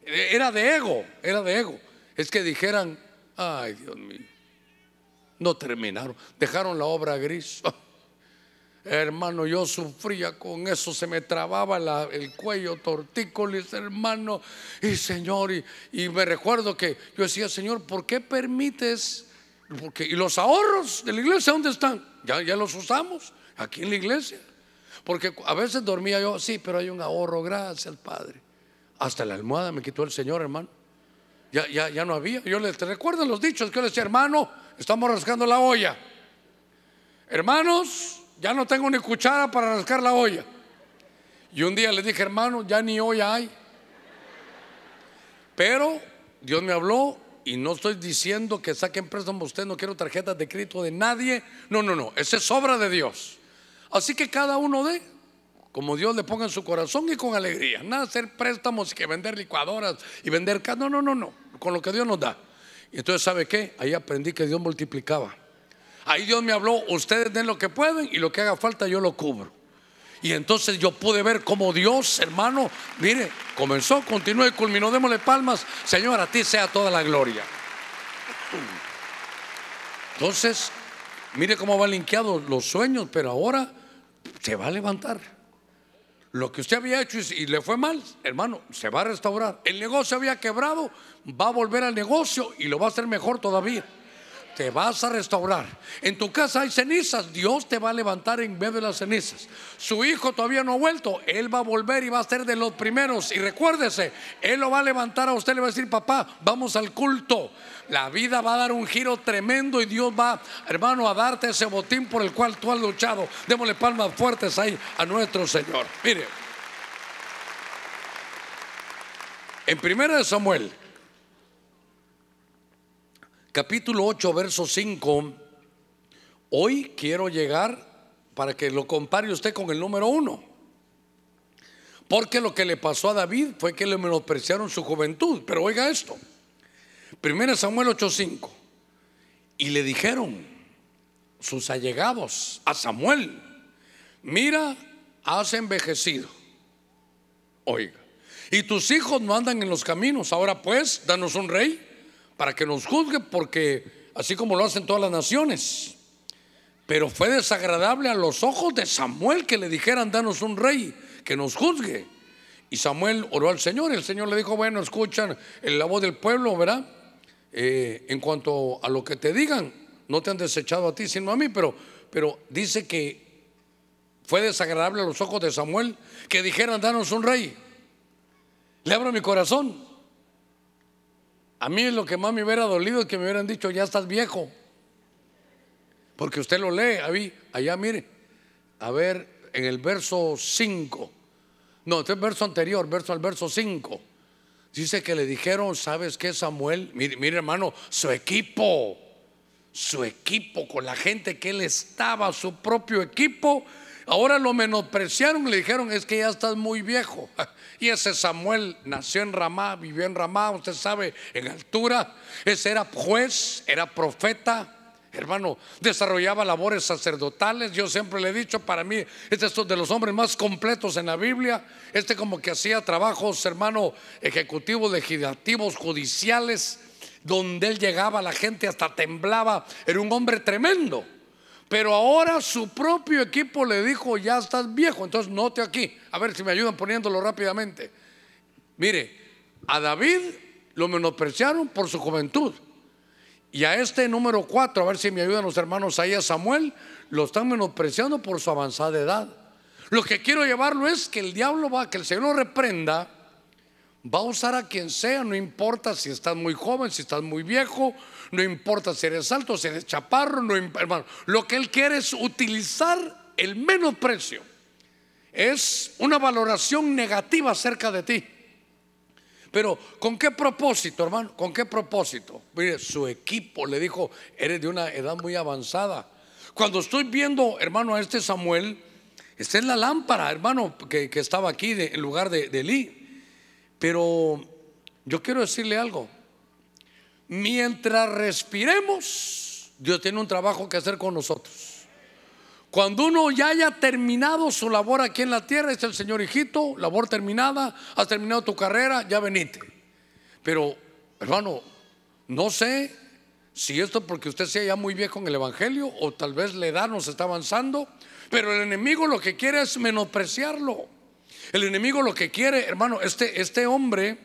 Era de ego, era de ego. Es que dijeran, ay Dios mío, no terminaron, dejaron la obra gris. Hermano, yo sufría con eso, se me trababa el cuello, tortícolis, hermano, y Señor, y, y me recuerdo que yo decía, Señor, ¿por qué permites porque, ¿Y los ahorros de la iglesia dónde están? Ya, ya los usamos aquí en la iglesia. Porque a veces dormía yo, sí, pero hay un ahorro, gracias al Padre. Hasta la almohada me quitó el Señor, hermano. Ya, ya, ya no había. Yo les recuerdo los dichos que yo le decía, hermano, estamos rascando la olla. Hermanos, ya no tengo ni cuchara para rascar la olla. Y un día le dije, hermano, ya ni olla hay. Pero Dios me habló y no estoy diciendo que saquen préstamo usted, no quiero tarjetas de crédito de nadie. No, no, no, esa es obra de Dios. Así que cada uno dé como Dios le ponga en su corazón y con alegría. Nada hacer préstamos y que vender licuadoras y vender No, no, no, no. Con lo que Dios nos da. Y entonces, ¿sabe qué? Ahí aprendí que Dios multiplicaba. Ahí Dios me habló, ustedes den lo que pueden y lo que haga falta yo lo cubro. Y entonces yo pude ver cómo Dios, hermano, mire, comenzó, continuó y culminó. Démosle palmas. Señor, a ti sea toda la gloria. Entonces, mire cómo va linkeado los sueños, pero ahora se va a levantar. Lo que usted había hecho y, le fue mal, hermano, se va a restaurar. El negocio había quebrado, va a volver al negocio y lo va a hacer mejor todavía te vas a restaurar. En tu casa hay cenizas, Dios te va a levantar en medio de las cenizas. Su hijo todavía no ha vuelto, él va a volver y va a ser de los primeros. Y recuérdese, él lo va a levantar a usted, le va a decir, papá, vamos al culto. La vida va a dar un giro tremendo y Dios va, hermano, a darte ese botín por el cual tú has luchado. Démosle palmas fuertes ahí a nuestro Señor. Mire, en primera de Samuel capítulo 8, verso 5, hoy quiero llegar para que lo compare usted con el número 1. Porque lo que le pasó a David fue que le menospreciaron su juventud. Pero oiga esto. 1 Samuel 8:5. Y le dijeron sus allegados a Samuel, mira, has envejecido. Oiga, y tus hijos no andan en los caminos. Ahora pues, danos un rey para que nos juzgue, porque así como lo hacen todas las naciones. Pero fue desagradable a los ojos de Samuel que le dijeran, danos un rey que nos juzgue. Y Samuel oró al Señor y el Señor le dijo, bueno, escuchan la voz del pueblo, ¿verdad? Eh, en cuanto a lo que te digan, no te han desechado a ti, sino a mí, pero, pero dice que fue desagradable a los ojos de Samuel que dijeran, danos un rey. Le abro mi corazón. A mí lo que más me hubiera dolido es que me hubieran dicho, ya estás viejo. Porque usted lo lee, ahí, allá mire, a ver, en el verso 5. No, este es el verso anterior, verso al verso 5. Dice que le dijeron, ¿sabes qué, Samuel? Mire, mire, hermano, su equipo, su equipo, con la gente que él estaba, su propio equipo, ahora lo menospreciaron, le dijeron, es que ya estás muy viejo. Y ese Samuel nació en Ramá, vivió en Ramá, usted sabe, en altura. Ese era juez, era profeta hermano, desarrollaba labores sacerdotales. Yo siempre le he dicho, para mí, este es de los hombres más completos en la Biblia. Este como que hacía trabajos, hermano, ejecutivos, legislativos, judiciales, donde él llegaba, la gente hasta temblaba. Era un hombre tremendo. Pero ahora su propio equipo le dijo, ya estás viejo, entonces note aquí, a ver si me ayudan poniéndolo rápidamente. Mire, a David lo menospreciaron por su juventud. Y a este número cuatro, a ver si me ayudan los hermanos ahí a Samuel, lo están menospreciando por su avanzada edad. Lo que quiero llevarlo es que el diablo va, que el Señor lo reprenda, va a usar a quien sea, no importa si estás muy joven, si estás muy viejo, no importa si eres alto, si eres chaparro, no, hermano. Lo que Él quiere es utilizar el menosprecio. Es una valoración negativa acerca de ti. Pero ¿con qué propósito, hermano? ¿Con qué propósito? Mire, su equipo le dijo, eres de una edad muy avanzada. Cuando estoy viendo, hermano, a este Samuel, está en la lámpara, hermano, que, estaba aquí en lugar de, de. Pero yo quiero decirle algo. Mientras respiremos, Dios tiene un trabajo que hacer con nosotros. Cuando uno ya haya terminado su labor aquí en la tierra, es el Señor hijito, labor terminada, has terminado tu carrera, ya venite. Pero, hermano, no sé si esto porque usted sea ya muy viejo en el Evangelio o tal vez la edad nos está avanzando, pero el enemigo lo que quiere es menospreciarlo. El enemigo lo que quiere, hermano, este, este hombre,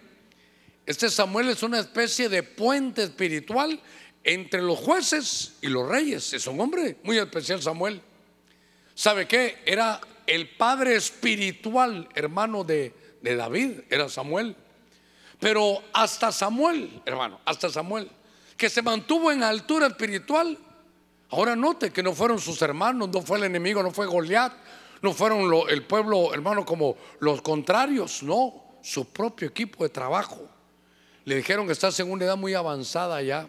este Samuel es una especie de puente espiritual entre los jueces y los reyes. Es un hombre muy especial, Samuel. ¿Sabe qué? Era el padre espiritual, hermano de, David, era Samuel. Pero hasta Samuel, hermano, hasta Samuel, que se mantuvo en altura espiritual, ahora note que no fueron sus hermanos, no fue el enemigo, no fue Goliat, no fueron el pueblo, hermano, como los contrarios, no, su propio equipo de trabajo. Le dijeron que estás en una edad muy avanzada ya.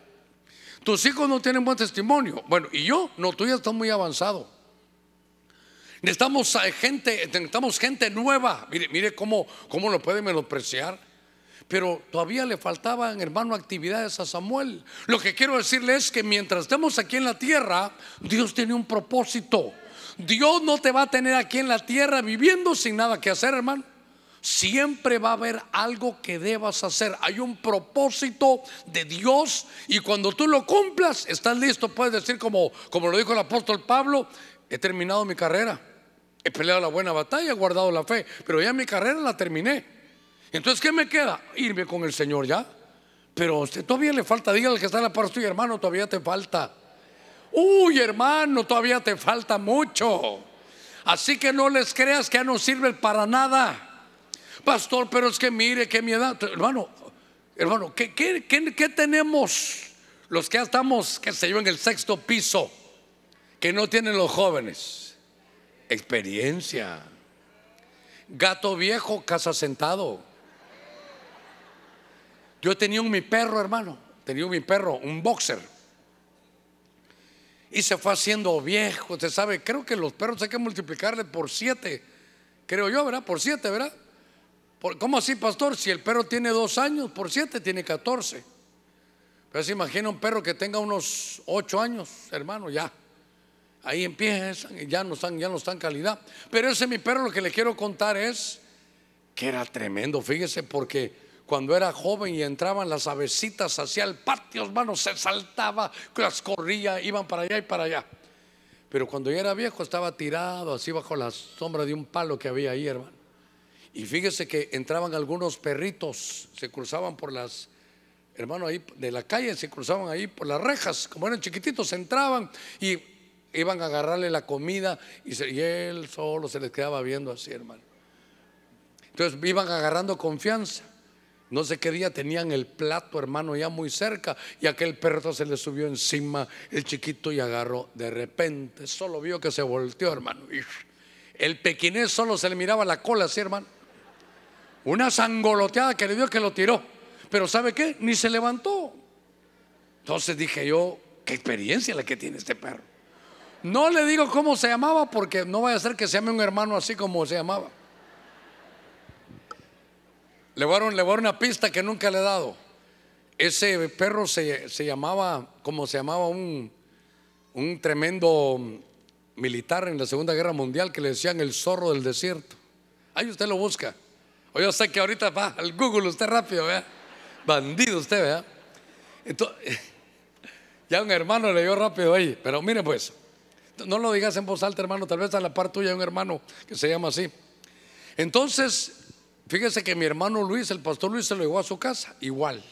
Tus hijos no tienen buen testimonio. Bueno, y yo, no, tú ya estás muy avanzado. Necesitamos gente, necesitamos gente nueva. Mire, mire cómo, cómo lo puede menospreciar. Pero todavía le faltaban, hermano, actividades a Samuel. Lo que quiero decirle es que mientras estemos aquí en la tierra, Dios tiene un propósito. Dios no te va a tener aquí en la tierra viviendo sin nada que hacer, hermano. Siempre va a haber algo que debas hacer. Hay un propósito de Dios y cuando tú lo cumplas, estás listo. Puedes decir como, como lo dijo el apóstol Pablo, he terminado mi carrera. He peleado la buena batalla, he guardado la fe, pero ya mi carrera la terminé. Entonces, ¿qué me queda? Irme con el Señor ya. Pero usted todavía le falta, dígale que está en la parte hermano, todavía te falta. Uy, hermano, todavía te falta mucho. Así que no les creas que ya no sirve para nada. Pastor, pero es que mire que mi edad, hermano, hermano, ¿qué, qué, qué tenemos los que ya estamos, qué sé yo, en el sexto piso, que no tienen los jóvenes? experiencia. Gato viejo, casa sentado. Yo tenía un mi perro, hermano. tenía mi perro, un boxer. Y se fue haciendo viejo, usted sabe, creo que los perros hay que multiplicarle por siete, creo yo, ¿verdad? Por siete, ¿verdad? ¿Cómo así, pastor? Si el perro tiene dos años, por siete tiene catorce. Pero se imagina un perro que tenga unos ocho años, hermano, ya. Ahí empiezan ya no están, ya no están calidad. Pero ese mi perro lo que le quiero contar es que era tremendo, fíjese, porque cuando era joven y entraban las avecitas hacia el patio, hermano, se saltaba, las corría, iban para allá y para allá. Pero cuando ya era viejo estaba tirado así bajo la sombra de un palo que había ahí, hermano. Y fíjese que entraban algunos perritos, se cruzaban por las, hermano, ahí de la calle, se cruzaban ahí por las rejas, como eran chiquititos, entraban y iban a agarrarle la comida y, y él solo se les quedaba viendo así, hermano. Entonces iban agarrando confianza. No sé qué día tenían el plato, hermano, ya muy cerca, y aquel perro se le subió encima, el chiquito y agarró. De repente, solo vio que se volteó, hermano. El pequinés solo se le miraba la cola así, hermano. Una sangoloteada que le dio que lo tiró. Pero ¿sabe qué? Ni se levantó. Entonces dije yo, qué experiencia la que tiene este perro. No le digo cómo se llamaba porque no vaya a ser que se llame un hermano así como se llamaba. Le voy a dar, una pista que nunca le he dado. Ese perro se, llamaba, como se llamaba un, un tremendo militar en la Segunda Guerra Mundial que le decían el zorro del desierto. Ahí usted lo busca. O yo sé que ahorita va al Google usted rápido, vea. Bandido usted, vea. Entonces, ya un hermano le dio rápido ahí. Pero mire pues, no lo digas en voz alta, hermano. Tal vez a la par tuya hay un hermano que se llama así. Entonces, Fíjese que mi hermano Luis, el pastor Luis, se lo llevó a su casa, igual.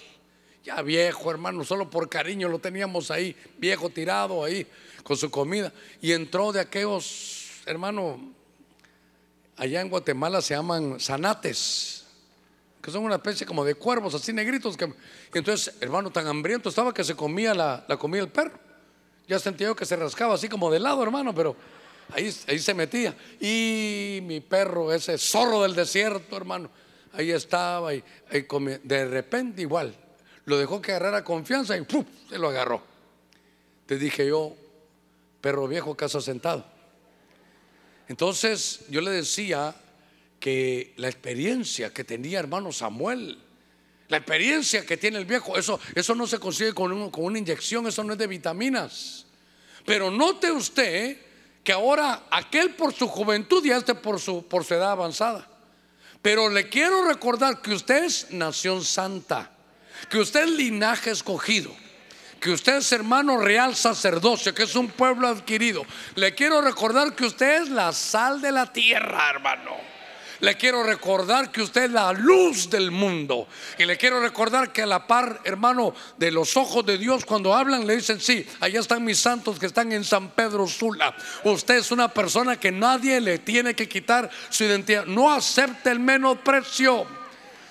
Ya viejo, hermano, solo por cariño lo teníamos ahí, viejo tirado ahí, con su comida. Y entró de aquellos, hermano, allá en Guatemala se llaman zanates, que son una especie como de cuervos, así negritos. Que, entonces, hermano, tan hambriento estaba que se comía la, la comida el perro. Ya sentía yo que se rascaba así como de lado, hermano, pero Ahí, se metía. Y mi perro, ese zorro del desierto, hermano, ahí estaba y de repente igual. Lo dejó que agarrara confianza y se lo agarró. Te dije yo, perro viejo, casa sentado. Entonces yo le decía que la experiencia que tenía hermano Samuel, la experiencia que tiene el viejo, eso, eso no se consigue con, con una inyección, eso no es de vitaminas. Pero note usted que ahora aquel por su juventud y este por su, por su edad avanzada. Pero le quiero recordar que usted es nación santa, que usted es linaje escogido, que usted es hermano real sacerdocio, que es un pueblo adquirido. Le quiero recordar que usted es la sal de la tierra, hermano. Le quiero recordar que usted es la luz del mundo. Y le quiero recordar que a la par, hermano, de los ojos de Dios, cuando hablan, le dicen, sí, allá están mis santos que están en San Pedro Sula. Usted es una persona que nadie le tiene que quitar su identidad. No acepte el menosprecio.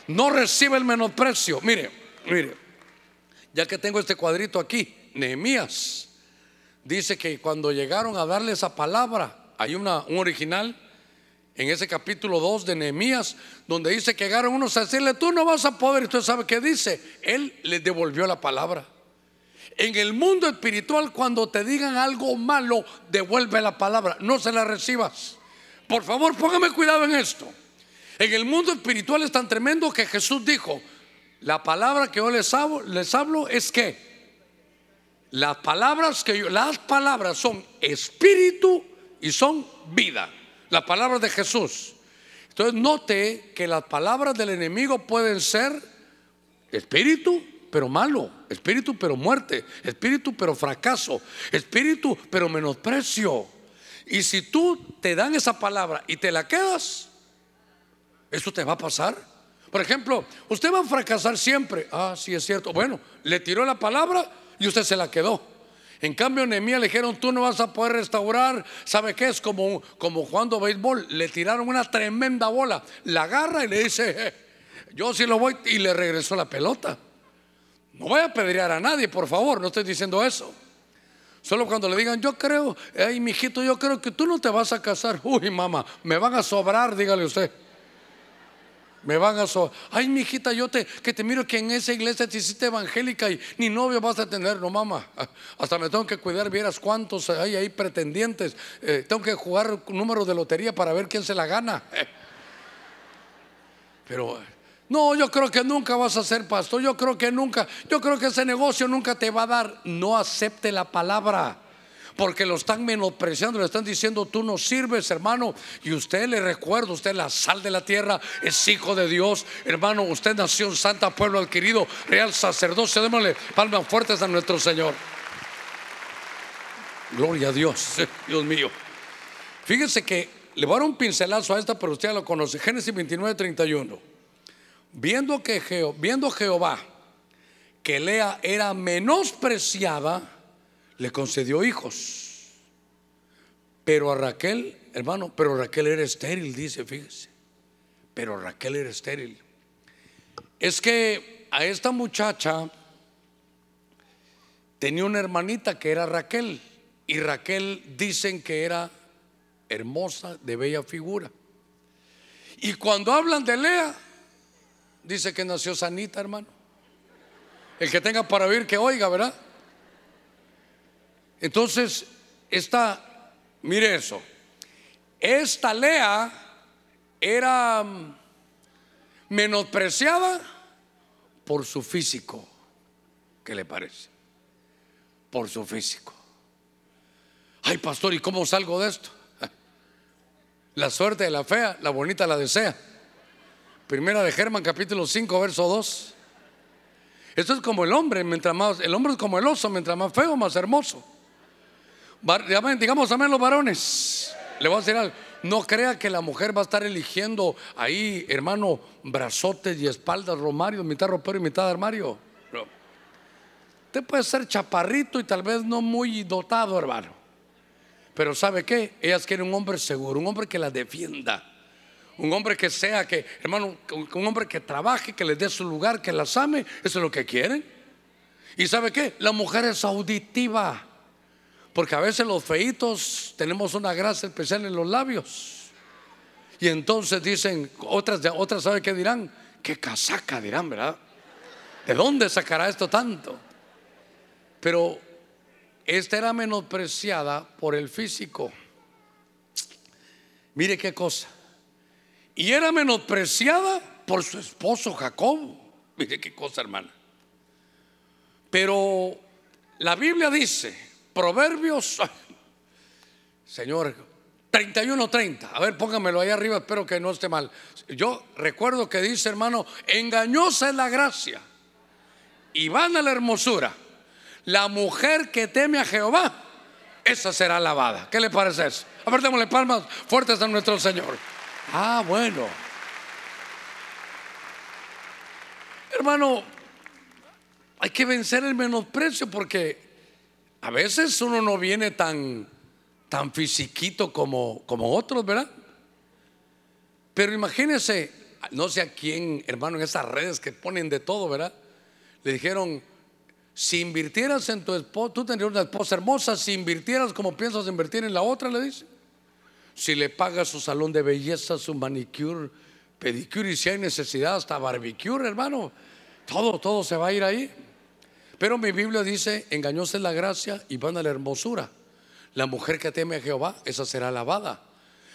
No recibe el menosprecio. Mire, mire, ya que tengo este cuadrito aquí, Nehemías dice que cuando llegaron a darle esa palabra, hay un original en ese capítulo 2 de Nehemías, donde dice que llegaron unos a decirle, tú no vas a poder. Usted sabe qué dice. Él le devolvió la palabra. En el mundo espiritual, cuando te digan algo malo, devuelve la palabra. No se la recibas. Por favor, póngame cuidado en esto. En el mundo espiritual es tan tremendo que Jesús dijo, la palabra que yo les hablo, les hablo es que las palabras que yo, las palabras son espíritu y son vida la palabra de Jesús. Entonces note que las palabras del enemigo pueden ser espíritu, pero malo, espíritu, pero muerte, espíritu, pero fracaso, espíritu, pero menosprecio. Y si tú te dan esa palabra y te la quedas, eso te va a pasar. Por ejemplo, usted va a fracasar siempre. Ah, sí es cierto. Bueno, le tiró la palabra y usted se la quedó. En cambio, Nehemías le dijeron, tú no vas a poder restaurar. ¿Sabe qué? Es como, como jugando béisbol. Le tiraron una tremenda bola. La agarra y le dice, eh, yo sí lo voy. Y le regresó la pelota. No voy a pedrear a nadie, por favor. No estoy diciendo eso. Solo cuando le digan, yo creo, ay, mijito, yo creo que tú no te vas a casar. Uy, mamá, me van a sobrar, dígale usted. Me van a so Ay, mijita, yo te que te miro que en esa iglesia te hiciste evangélica y ni novio vas a tener, no mamá. Hasta me tengo que cuidar, vieras cuántos hay ahí pretendientes. Eh, tengo que jugar número de lotería para ver quién se la gana. Pero no, yo creo que nunca vas a ser pastor. Yo creo que nunca, yo creo que ese negocio nunca te va a dar. No acepte la palabra porque lo están menospreciando, le están diciendo, tú no sirves, hermano. Y usted le recuerdo, usted es la sal de la tierra, es hijo de Dios, hermano. Usted nació en santa pueblo adquirido, real sacerdocio. Démosle palmas fuertes a nuestro Señor. Gloria a Dios, Dios mío. Fíjense que le voy a dar un pincelazo a esta, pero usted ya lo conoce. Génesis 29, 31. Viendo que viendo Jehová que Lea era menospreciada, le concedió hijos. Pero a Raquel, hermano, pero Raquel era estéril, dice, fíjese. Pero Raquel era estéril. Es que a esta muchacha tenía una hermanita que era Raquel. Y Raquel dicen que era hermosa, de bella figura. Y cuando hablan de Lea, dice que nació sanita, hermano. El que tenga para oír, que oiga, ¿verdad? Entonces, esta, mire eso, esta Lea era mm, menospreciada por su físico. ¿Qué le parece? Por su físico. Ay, pastor, ¿y cómo salgo de esto? La suerte de la fea, la bonita la desea. Primera de Germán, capítulo 5, verso 2. Esto es como el hombre, mientras más, el hombre es como el oso, mientras más feo, más hermoso. Digamos amén los varones. Le voy a decir algo. No crea que la mujer va a estar eligiendo ahí, hermano, brazotes y espaldas, romario, mitad ropero y mitad armario. Usted puede ser chaparrito y tal vez no muy dotado, hermano. Pero ¿sabe qué? Ellas quieren un hombre seguro, un hombre que la defienda. Un hombre que sea, que, hermano, un hombre que trabaje, que les dé su lugar, que las ame. Eso es lo que quieren. ¿Y sabe qué? La mujer es auditiva. Porque a veces los feitos tenemos una grasa especial en los labios. Y entonces dicen, otras, otras ¿sabe qué dirán? ¿Qué casaca dirán, verdad? ¿De dónde sacará esto tanto? Pero esta era menospreciada por el físico. Mire qué cosa. Y era menospreciada por su esposo Jacob. Mire qué cosa, hermana. Pero la Biblia dice Proverbios, Señor, 31-30. A ver, póngamelo ahí arriba, espero que no esté mal. Yo recuerdo que dice, hermano, engañosa es la gracia y van a la hermosura. La mujer que teme a Jehová, esa será alabada. ¿Qué le parece eso? A palmas fuertes a nuestro Señor. Ah, bueno. Hermano, hay que vencer el menosprecio porque a veces uno no viene tan, tan fisiquito como, como otros, ¿verdad? Pero imagínense, no sé a quién, hermano, en esas redes que ponen de todo, ¿verdad? Le dijeron, si invirtieras en tu esposa, tú tendrías una esposa hermosa, si invirtieras como piensas invertir en la otra, le dice. Si le pagas su salón de belleza, su manicure, pedicure y si hay necesidad hasta barbecue, hermano, todo, todo se va a ir ahí. Pero mi Biblia dice, engañóse la gracia y van a la hermosura. La mujer que teme a Jehová, esa será alabada.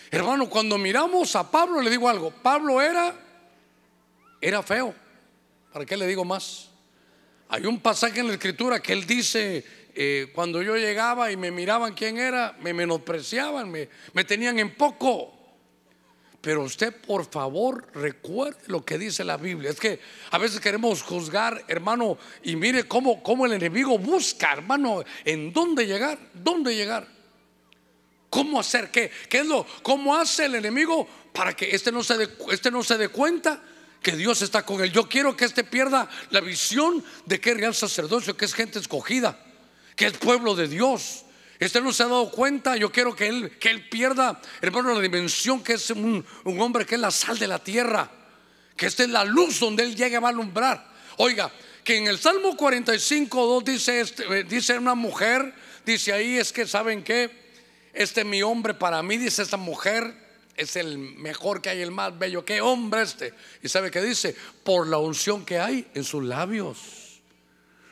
Hermano, cuando miramos a Pablo, le digo algo, Pablo era, era feo. ¿Para qué le digo más? Hay un pasaje en la escritura que él dice, eh, cuando yo llegaba y me miraban quién era, me menospreciaban, me, me tenían en poco. Pero usted, por favor, recuerde lo que dice la Biblia. Es que a veces queremos juzgar, hermano, y mire cómo, cómo el enemigo busca, hermano, en dónde llegar, dónde llegar. ¿Cómo hacer qué? ¿Qué es lo? ¿Cómo hace el enemigo para que este no se dé, este no se dé cuenta que Dios está con él? Yo quiero que este pierda la visión de que es real sacerdocio, que es gente escogida, que es pueblo de Dios este no se ha dado cuenta. Yo quiero que él, que él pierda, hermano, la dimensión que es un, hombre que es la sal de la tierra. Que esta es la luz donde él llega a alumbrar. Oiga, que en el Salmo 45, 2 dice, este, eh, dice una mujer, dice ahí es que, ¿saben qué? Este mi hombre para mí, dice esta mujer, es el mejor que hay, el más bello. ¿Qué hombre este? ¿Y sabe qué dice? Por la unción que hay en sus labios.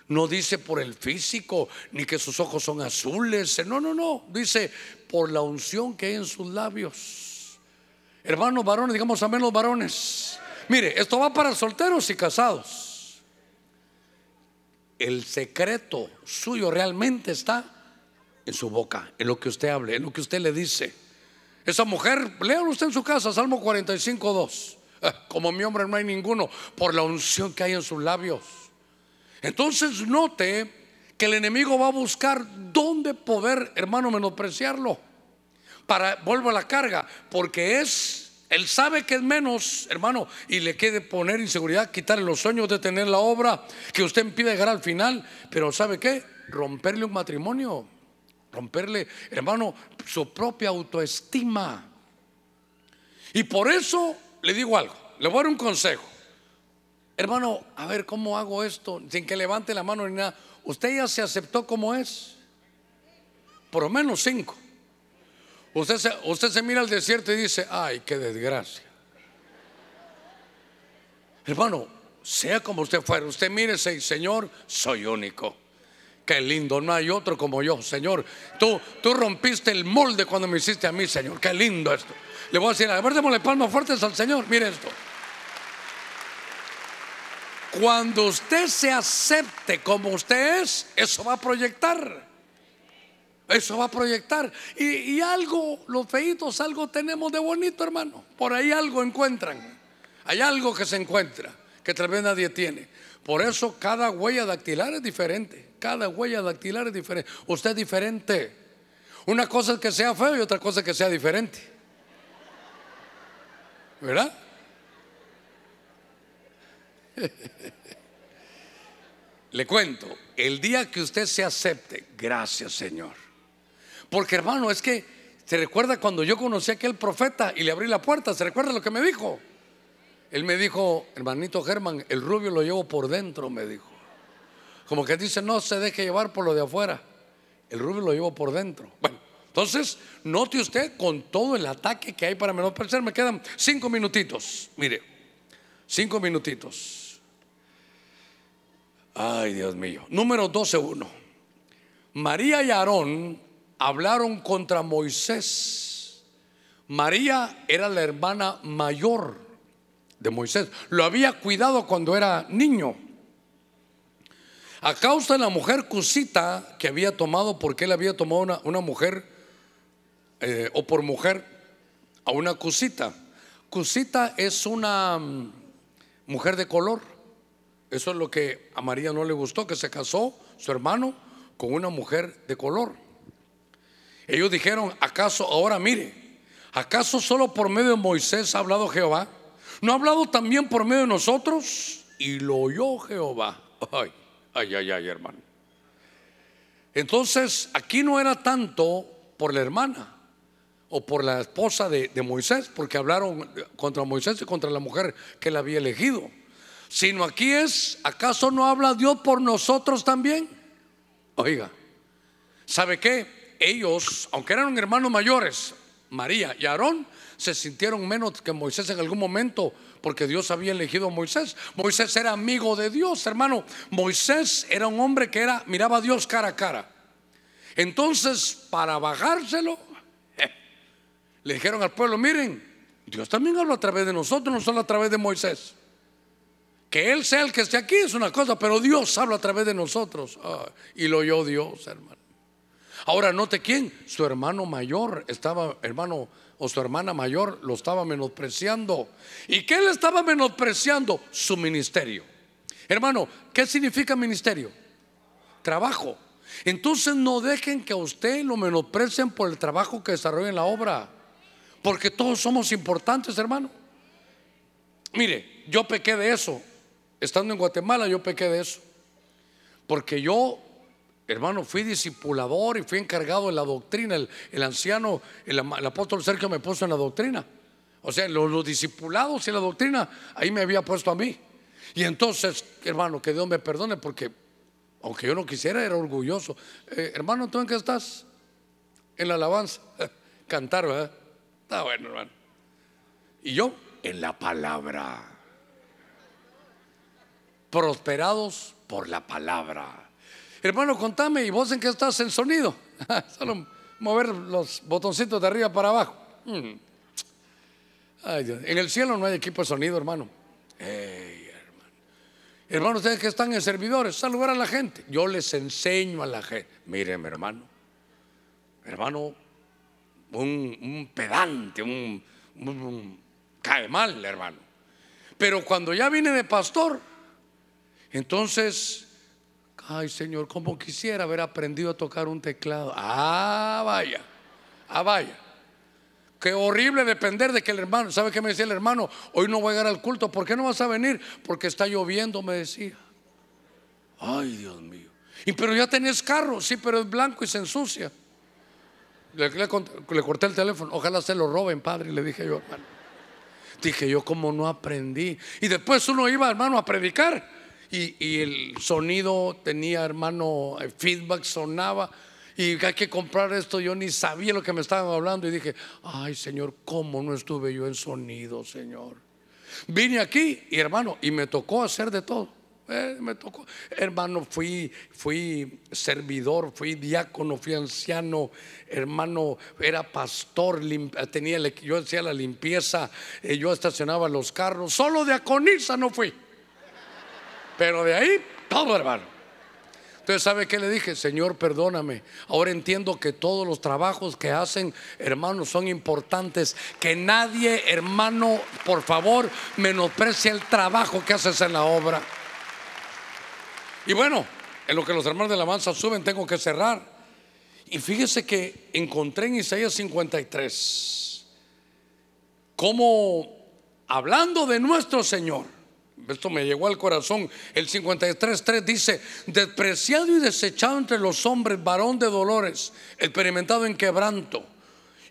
No dice por el físico, ni que sus ojos son azules. No, no, no. Dice por la unción que hay en sus labios. Hermanos varones, digamos amén los varones. Mire, esto va para solteros y casados. El secreto suyo realmente está en su boca, en lo que usted hable, en lo que usted le dice. Esa mujer, léalo usted en su casa, Salmo 45, 2. Eh, como mi hombre no hay ninguno, por la unción que hay en sus labios. Entonces note que el enemigo va a buscar dónde poder, hermano, menospreciarlo. Para, vuelvo a la carga, porque es, él sabe que es menos, hermano, y le quiere poner inseguridad, quitarle los sueños de tener la obra, que usted impide llegar al final, pero ¿sabe qué? Romperle un matrimonio romperle, hermano, su propia autoestima. Y por eso le digo algo, le voy a dar un consejo. Hermano, a ver cómo hago esto sin que levante la mano ni nada. ¿Usted ya se aceptó como es? Por lo menos cinco. Usted se, usted se mira al desierto y dice, ay, qué desgracia. Hermano, sea como usted fuera, usted mírese, Señor, soy único. Qué lindo, no hay otro como yo, Señor. Tú, tú rompiste el molde cuando me hiciste a mí, Señor. Qué lindo esto. Le voy a decir, a ver, démosle palmas fuertes al Señor. Mire esto. Cuando usted se acepte como usted es, eso va a proyectar. Eso va a proyectar. Y, algo, los feitos, algo tenemos de bonito, hermano. Por ahí algo encuentran. Hay algo que se encuentra que tal vez nadie tiene. Por eso cada huella dactilar es diferente. Cada huella dactilar es diferente. Usted es diferente. Una cosa es que sea feo y otra cosa es que sea diferente. ¿Verdad? Le cuento, el día que usted se acepte, gracias Señor. Porque hermano, es que se recuerda cuando yo conocí a aquel profeta y le abrí la puerta, ¿se recuerda lo que me dijo? Él me dijo, hermanito Germán, el rubio lo llevo por dentro, me dijo. Como que dice, no se deje llevar por lo de afuera. El rubio lo llevo por dentro. Bueno, entonces, note usted con todo el ataque que hay para menospreciar. Me quedan cinco minutitos. Mire, cinco minutitos. Ay, Dios mío. Número 12.1. María y Aarón hablaron contra Moisés. María era la hermana mayor de Moisés. Lo había cuidado cuando era niño. A causa de la mujer cusita que había tomado, porque él había tomado una, una mujer, eh, o por mujer, a una cusita. Cusita es una mm, mujer de color. Eso es lo que a María no le gustó, que se casó su hermano con una mujer de color. Ellos dijeron, ¿acaso ahora mire, acaso solo por medio de Moisés ha hablado Jehová? ¿No ha hablado también por medio de nosotros? Y lo oyó Jehová. Ay. Ay, ay, ay, hermano. Entonces, aquí no era tanto por la hermana o por la esposa de, Moisés, porque hablaron contra Moisés y contra la mujer que él había elegido, sino aquí es, ¿acaso no habla Dios por nosotros también? Oiga, ¿sabe qué? Ellos, aunque eran hermanos mayores, María y Aarón, se sintieron menos que Moisés en algún momento porque Dios había elegido a Moisés. Moisés era amigo de Dios, hermano. Moisés era un hombre que era miraba a Dios cara a cara. Entonces, para bajárselo, le dijeron al pueblo, miren, Dios también habla a través de nosotros, no solo a través de Moisés. Que Él sea el que esté aquí es una cosa, pero Dios habla a través de nosotros. Ah, y lo oyó Dios, hermano. Ahora note quién, su hermano mayor estaba, hermano o su hermana mayor lo estaba menospreciando. ¿Y qué le estaba menospreciando? Su ministerio. Hermano, ¿qué significa ministerio? Trabajo. Entonces no dejen que a usted lo menosprecien por el trabajo que desarrolla en la obra. Porque todos somos importantes, hermano. Mire, yo pequé de eso. Estando en Guatemala, yo pequé de eso. Porque yo Hermano, fui discipulador y fui encargado de la doctrina. El, anciano, el, apóstol Sergio me puso en la doctrina. O sea, los, discipulados y la doctrina, ahí me había puesto a mí. Y entonces, hermano, que Dios me perdone porque, aunque yo no quisiera, era orgulloso. Eh, hermano, ¿tú en qué estás? En la alabanza. Cantar, ¿verdad? Está bueno, hermano. Y yo, en la palabra. Prosperados por la palabra. Hermano, contame, ¿y vos en qué estás en sonido? Solo mover los botoncitos de arriba para abajo. Mm. en el cielo no hay equipo de sonido, hermano. hermano. Hermano, ustedes que están en servidores, saludar a la gente. Yo les enseño a la gente. Miren, hermano. Hermano, un, pedante, un, un, cae mal, hermano. Pero cuando ya viene de pastor, entonces, ay Señor, como quisiera haber aprendido a tocar un teclado. Ah, vaya, ah, vaya. Qué horrible depender de que el hermano, ¿sabe qué me decía el hermano? Hoy no voy a llegar al culto, ¿por qué no vas a venir? Porque está lloviendo, me decía. Ay, Dios mío. Y pero ya tenés carro, sí, pero es blanco y se ensucia. Le, le, corté el teléfono, ojalá se lo roben, padre, le dije yo, hermano. Dije yo, como no aprendí. Y después uno iba, hermano, a predicar. Y, el sonido tenía, hermano, feedback sonaba. Y hay que comprar esto. Yo ni sabía lo que me estaban hablando. Y dije, ay, Señor, ¿cómo no estuve yo en sonido, Señor? Vine aquí, y hermano, y me tocó hacer de todo. Eh, me tocó, hermano, fui, fui servidor, fui diácono, fui anciano, hermano, era pastor, tenía, yo hacía la limpieza, eh, yo estacionaba los carros, solo diaconisa no fui. Pero de ahí, todo, hermano. Entonces, ¿sabe qué le dije? Señor, perdóname. Ahora entiendo que todos los trabajos que hacen, hermanos, son importantes. Que nadie, hermano, por favor, menosprecie el trabajo que haces en la obra. Y bueno, en lo que los hermanos de la alabanza suben, tengo que cerrar. Y fíjese que encontré en Isaías 53 como hablando de nuestro Señor, esto me llegó al corazón, el 53.3 dice, despreciado y desechado entre los hombres, varón de dolores, experimentado en quebranto,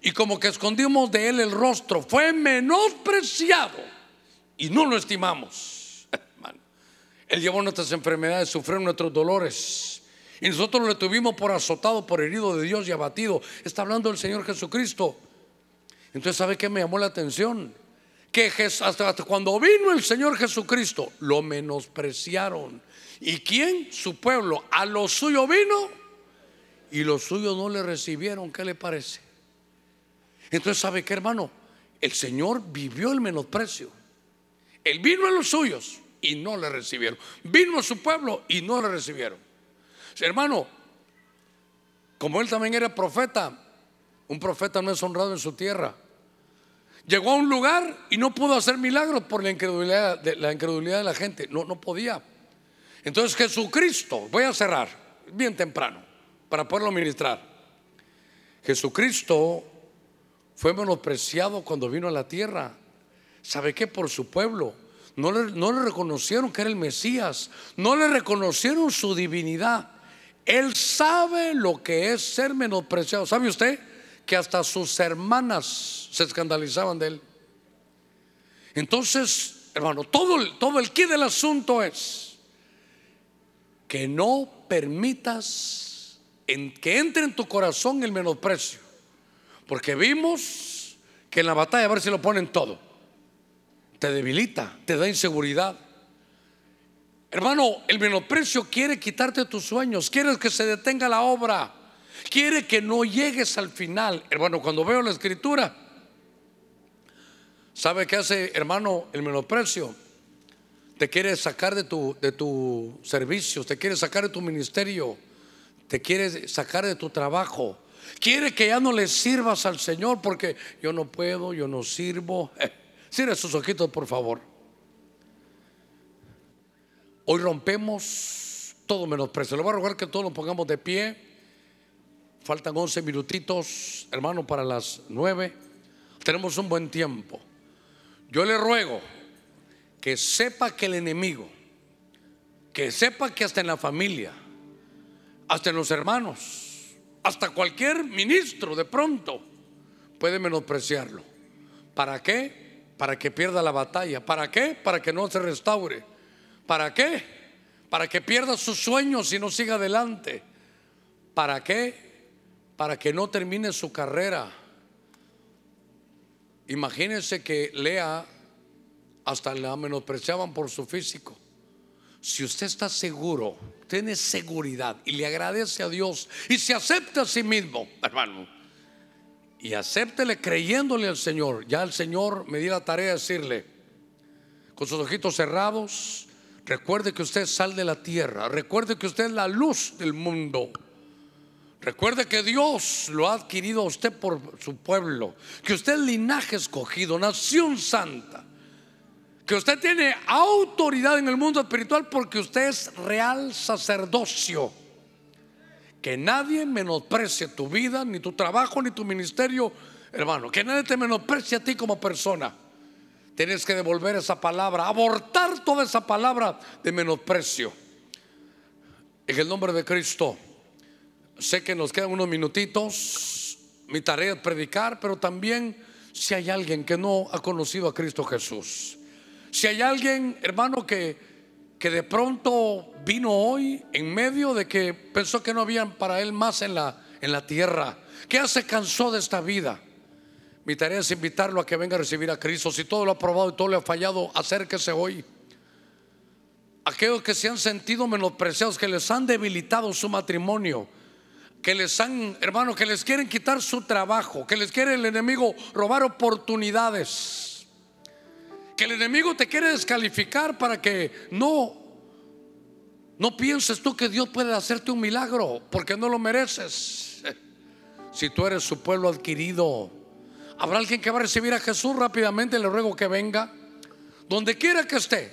y como que escondimos de él el rostro, fue menospreciado y no lo estimamos él llevó nuestras enfermedades, sufrió nuestros dolores. Y nosotros lo tuvimos por azotado, por herido de Dios y abatido. Está hablando el Señor Jesucristo. Entonces, ¿sabe qué me llamó la atención? Que hasta cuando vino el Señor Jesucristo, lo menospreciaron. ¿Y quién? Su pueblo. A lo suyo vino y los suyos no le recibieron. ¿Qué le parece? Entonces, ¿sabe qué, hermano? El Señor vivió el menosprecio. Él vino a los suyos y no le recibieron. Vino a su pueblo y no le recibieron. Hermano, como él también era profeta, un profeta no es honrado en su tierra. Llegó a un lugar y no pudo hacer milagros por la incredulidad de la, incredulidad de la gente. No, no podía. Entonces Jesucristo, voy a cerrar bien temprano para poderlo ministrar. Jesucristo fue menospreciado cuando vino a la tierra. ¿Sabe qué? Por su pueblo no le, reconocieron que era el Mesías. No le reconocieron su divinidad. Él sabe lo que es ser menospreciado. ¿Sabe usted? Que hasta sus hermanas se escandalizaban de él. Entonces, hermano, todo, el, todo el quid del asunto es que no permitas en, que entre en tu corazón el menosprecio. Porque vimos que en la batalla, a ver si lo ponen todo te debilita, te da inseguridad. Hermano, el menosprecio quiere quitarte tus sueños, quiere que se detenga la obra, quiere que no llegues al final. Hermano, cuando veo la escritura, ¿sabe qué hace, hermano, el menosprecio? Te quiere sacar de tu, de tu servicio, te quiere sacar de tu ministerio, te quiere sacar de tu trabajo. Quiere que ya no le sirvas al Señor porque yo no puedo, yo no sirvo. Cierre sus ojitos, por favor. Hoy rompemos todo menosprecio. Le voy a rogar que todos nos pongamos de pie. Faltan 11 minutitos, hermano, para las 9. Tenemos un buen tiempo. Yo le ruego que sepa que el enemigo, que sepa que hasta en la familia, hasta en los hermanos, hasta cualquier ministro de pronto puede menospreciarlo. ¿Para qué? para que pierda la batalla. ¿Para qué? Para que no se restaure. ¿Para qué? Para que pierda sus sueños y no siga adelante. ¿Para qué? Para que no termine su carrera. Imagínense que Lea hasta la menospreciaban por su físico. Si usted está seguro, tiene seguridad y le agradece a Dios y se acepta a sí mismo, hermano, y acéptele creyéndole al Señor, ya el Señor me dio la tarea de decirle, con sus ojitos cerrados, recuerde que usted sal de la tierra, recuerde que usted es la luz del mundo. Recuerde que Dios lo ha adquirido a usted por su pueblo, que usted es linaje escogido, nación santa, que usted tiene autoridad en el mundo espiritual porque usted es real sacerdocio. Que nadie menosprecie tu vida, ni tu trabajo, ni tu ministerio, hermano. Que nadie te menosprecie a ti como persona. Tienes que devolver esa palabra, abortar toda esa palabra de menosprecio. En el nombre de Cristo. Sé que nos quedan unos minutitos. Mi tarea es predicar, pero también si hay alguien que no ha conocido a Cristo Jesús. Si hay alguien, hermano, que, que de pronto vino hoy en medio de que pensó que no había para él más en la, en la tierra, que ya se cansó de esta vida. Mi tarea es invitarlo a que venga a recibir a Cristo. Si todo lo ha probado y todo le ha fallado, acérquese hoy. Aquellos que se han sentido menospreciados, que les han debilitado su matrimonio, que les han, hermano, que les quieren quitar su trabajo, que les quiere el enemigo robar oportunidades, que el enemigo te quiere descalificar para que no, no pienses tú que Dios puede hacerte un milagro, porque no lo mereces. Si tú eres su pueblo adquirido, habrá alguien que va a recibir a Jesús rápidamente, le ruego que venga. Donde quiera que esté,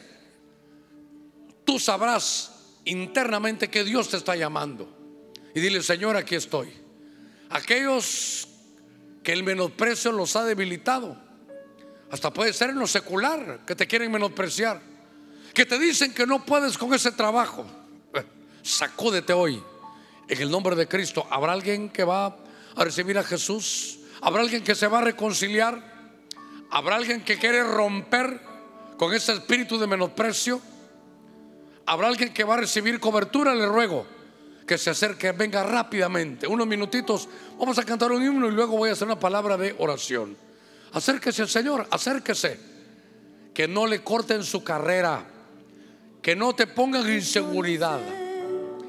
tú sabrás internamente que Dios te está llamando y dile, Señor, aquí estoy. Aquellos que el menosprecio los ha debilitado, hasta puede ser en lo secular, que te quieren menospreciar, que te dicen que no puedes con ese trabajo, eh, sacúdete hoy. En el nombre de Cristo, ¿habrá alguien que va a recibir a Jesús? ¿Habrá alguien que se va a reconciliar? ¿Habrá alguien que quiere romper con ese espíritu de menosprecio? ¿Habrá alguien que va a recibir cobertura? Le ruego que se acerque, venga rápidamente. Unos minutitos, vamos a cantar un himno y luego voy a hacer una palabra de oración. Acérquese al Señor, acérquese. Que no le corten su carrera, que no te pongan inseguridad,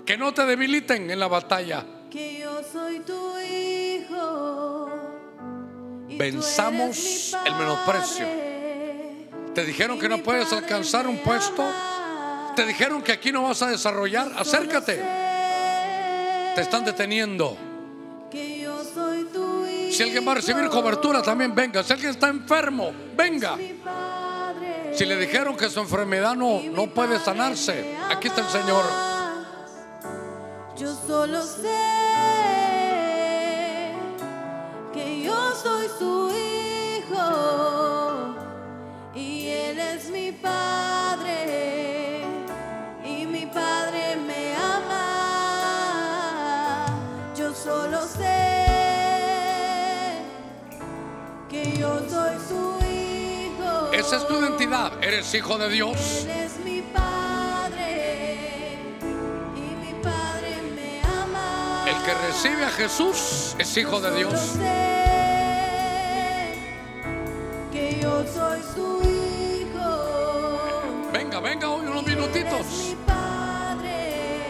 que no te debiliten en la batalla. Que yo soy tu hijo. Venzamos el menosprecio. Te dijeron que no puedes alcanzar un puesto. Te dijeron que aquí no vas a desarrollar. Acércate. Te están deteniendo. Si alguien va a recibir cobertura, también venga. Si alguien está enfermo, venga. Si le dijeron que su enfermedad no, no puede sanarse, aquí está el Señor. Yo solo sé que yo soy su hijo y él es mi padre Esa es tu identidad. Eres hijo de Dios. Él es mi padre y mi padre me ama. El que recibe a Jesús es hijo de Dios. que yo soy su hijo. Venga, venga hoy unos minutitos. es mi padre.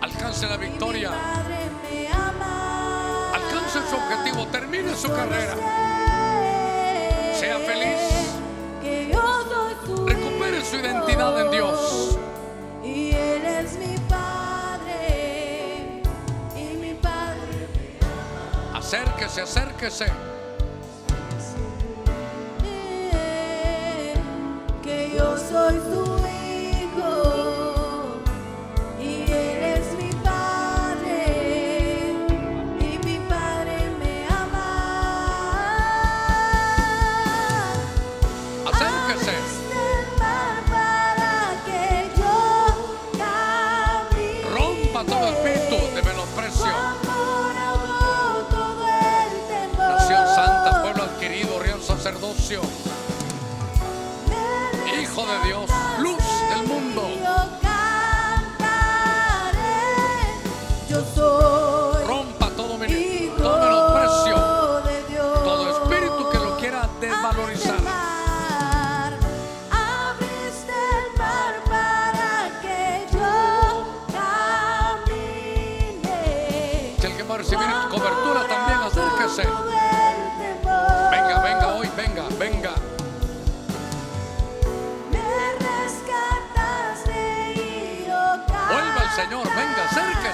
Alcance la victoria. padre me ama. Alcance su objetivo. Termine su carrera. Sea feliz. Su identidad en Dios. Y Él es mi Padre. Y mi Padre. Acérquese, acérquese. Que yo soy su Hijo de Dios, luz del mundo. Yo soy Rompa todo, hijo todo menosprecio, todo espíritu que lo quiera desvalorizar. Que el que va a recibir cobertura también acérquese.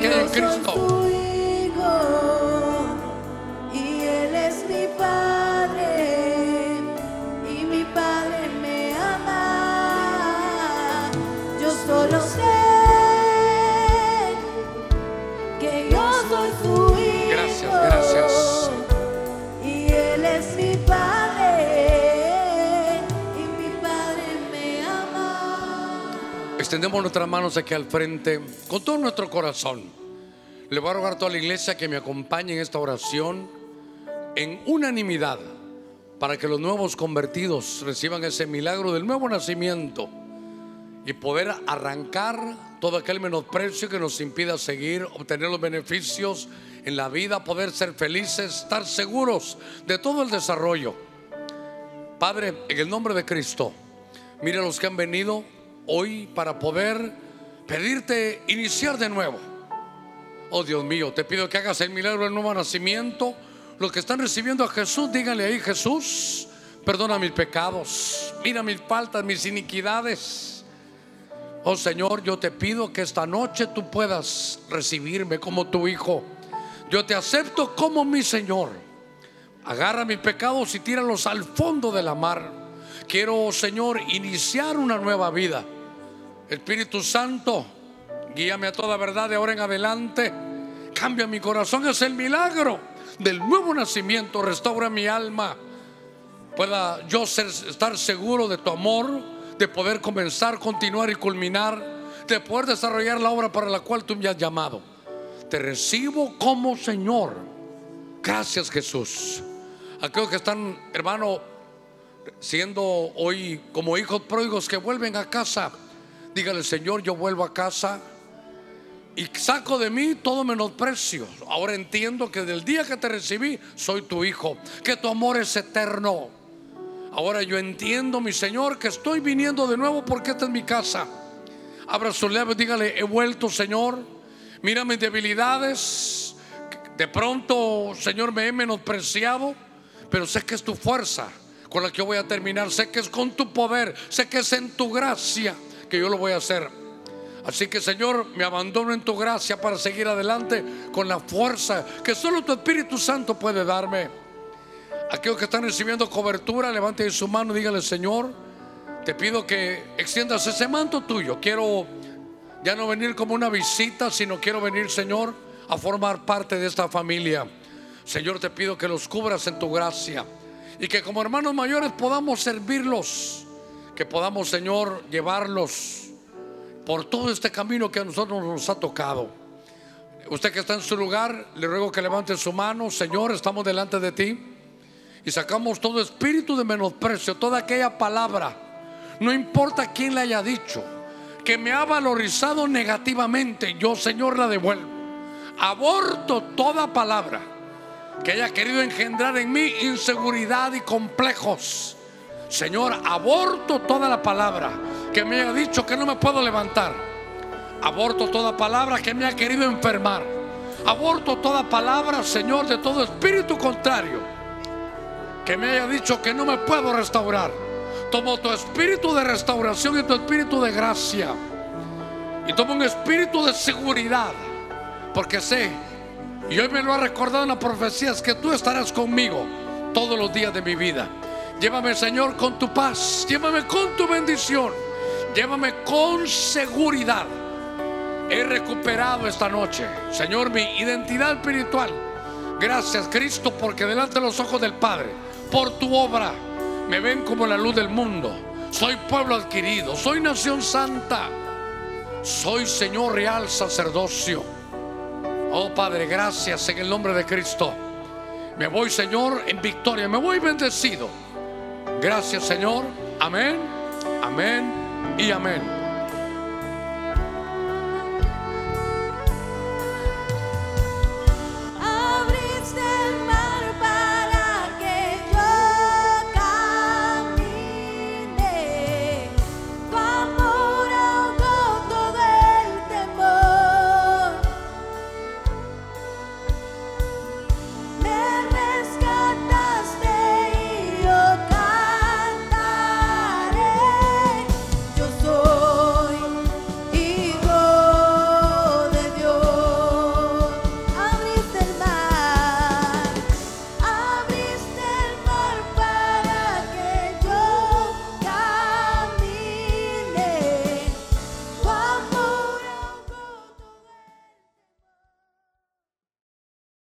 que hay en yo soy Cristo. Nuestras manos aquí al frente con todo nuestro corazón. Le voy a rogar a toda la iglesia que me acompañe en esta oración en unanimidad para que los nuevos convertidos reciban ese milagro del nuevo nacimiento y poder arrancar todo aquel menosprecio que nos impida seguir, obtener los beneficios en la vida, poder ser felices, estar seguros de todo el desarrollo. Padre, en el nombre de Cristo, mire a los que han venido hoy para poder pedirte iniciar de nuevo. Oh Dios mío, te pido que hagas el milagro del nuevo nacimiento. Los que están recibiendo a Jesús, díganle ahí, Jesús, perdona mis pecados, mira mis faltas, mis iniquidades. Oh Señor, yo te pido que esta noche tú puedas recibirme como tu hijo. Yo te acepto como mi Señor. Agarra mis pecados y tíralos al fondo de la mar. Quiero, Señor, iniciar una nueva vida. Espíritu Santo, guíame a toda verdad de ahora en adelante. Cambia mi corazón, es el milagro del nuevo nacimiento. Restaura mi alma. Pueda yo ser- estar seguro de tu amor, de poder comenzar, continuar y culminar, de poder desarrollar la obra para la cual tú me has llamado. Te recibo como Señor. Gracias Jesús. Aquellos que están, hermano, siendo hoy como hijos pródigos que vuelven a casa, dígale Señor, yo vuelvo a casa y saco de mí todo menosprecio. Ahora entiendo que del día que te recibí soy tu hijo, que tu amor es eterno. Ahora yo entiendo, mi Señor, que estoy viniendo de nuevo porque esta es mi casa. Abra su labios, dígale, he vuelto, Señor. Mira mis debilidades. De pronto, Señor, me he menospreciado, pero sé que es tu fuerza con la que voy a terminar. Sé que es con tu poder, sé que es en tu gracia que yo lo voy a hacer. Así que, Señor, me abandono en tu gracia para seguir adelante con la fuerza que solo tu Espíritu Santo puede darme. Aquellos que están recibiendo cobertura, levante su mano y dígale, Señor, te pido que extiendas ese manto tuyo. Quiero ya no venir como una visita, sino quiero venir, Señor, a formar parte de esta familia. Señor, te pido que los cubras en tu gracia y que como hermanos mayores podamos servirlos, que podamos, Señor, llevarlos por todo este camino que a nosotros nos ha tocado. Usted que está en su lugar, le ruego que levante su mano. Señor, estamos delante de ti y sacamos todo espíritu de menosprecio, toda aquella palabra, no importa quién la haya dicho, que me ha valorizado negativamente, yo, Señor, la devuelvo. Aborto toda palabra que haya querido engendrar en mí inseguridad y complejos. Señor, aborto toda la palabra que me haya dicho que no me puedo levantar. Aborto toda palabra que me ha querido enfermar. Aborto toda palabra, Señor, de todo espíritu contrario que me haya dicho que no me puedo restaurar. Tomo tu espíritu de restauración y tu espíritu de gracia. Y tomo un espíritu de seguridad. Porque sé, y hoy me lo ha recordado en las profecías, que tú estarás conmigo todos los días de mi vida. Llévame, Señor, con tu paz. Llévame con tu bendición. Llévame con seguridad. He recuperado esta noche, Señor, mi identidad espiritual. Gracias, Cristo, porque delante de los ojos del Padre, por tu obra, me ven como la luz del mundo. Soy pueblo adquirido, soy nación santa, soy Señor real sacerdocio. Oh Padre, gracias en el nombre de Cristo. Me voy, Señor, en victoria, me voy bendecido. Gracias, Señor. Amén, amén y amén.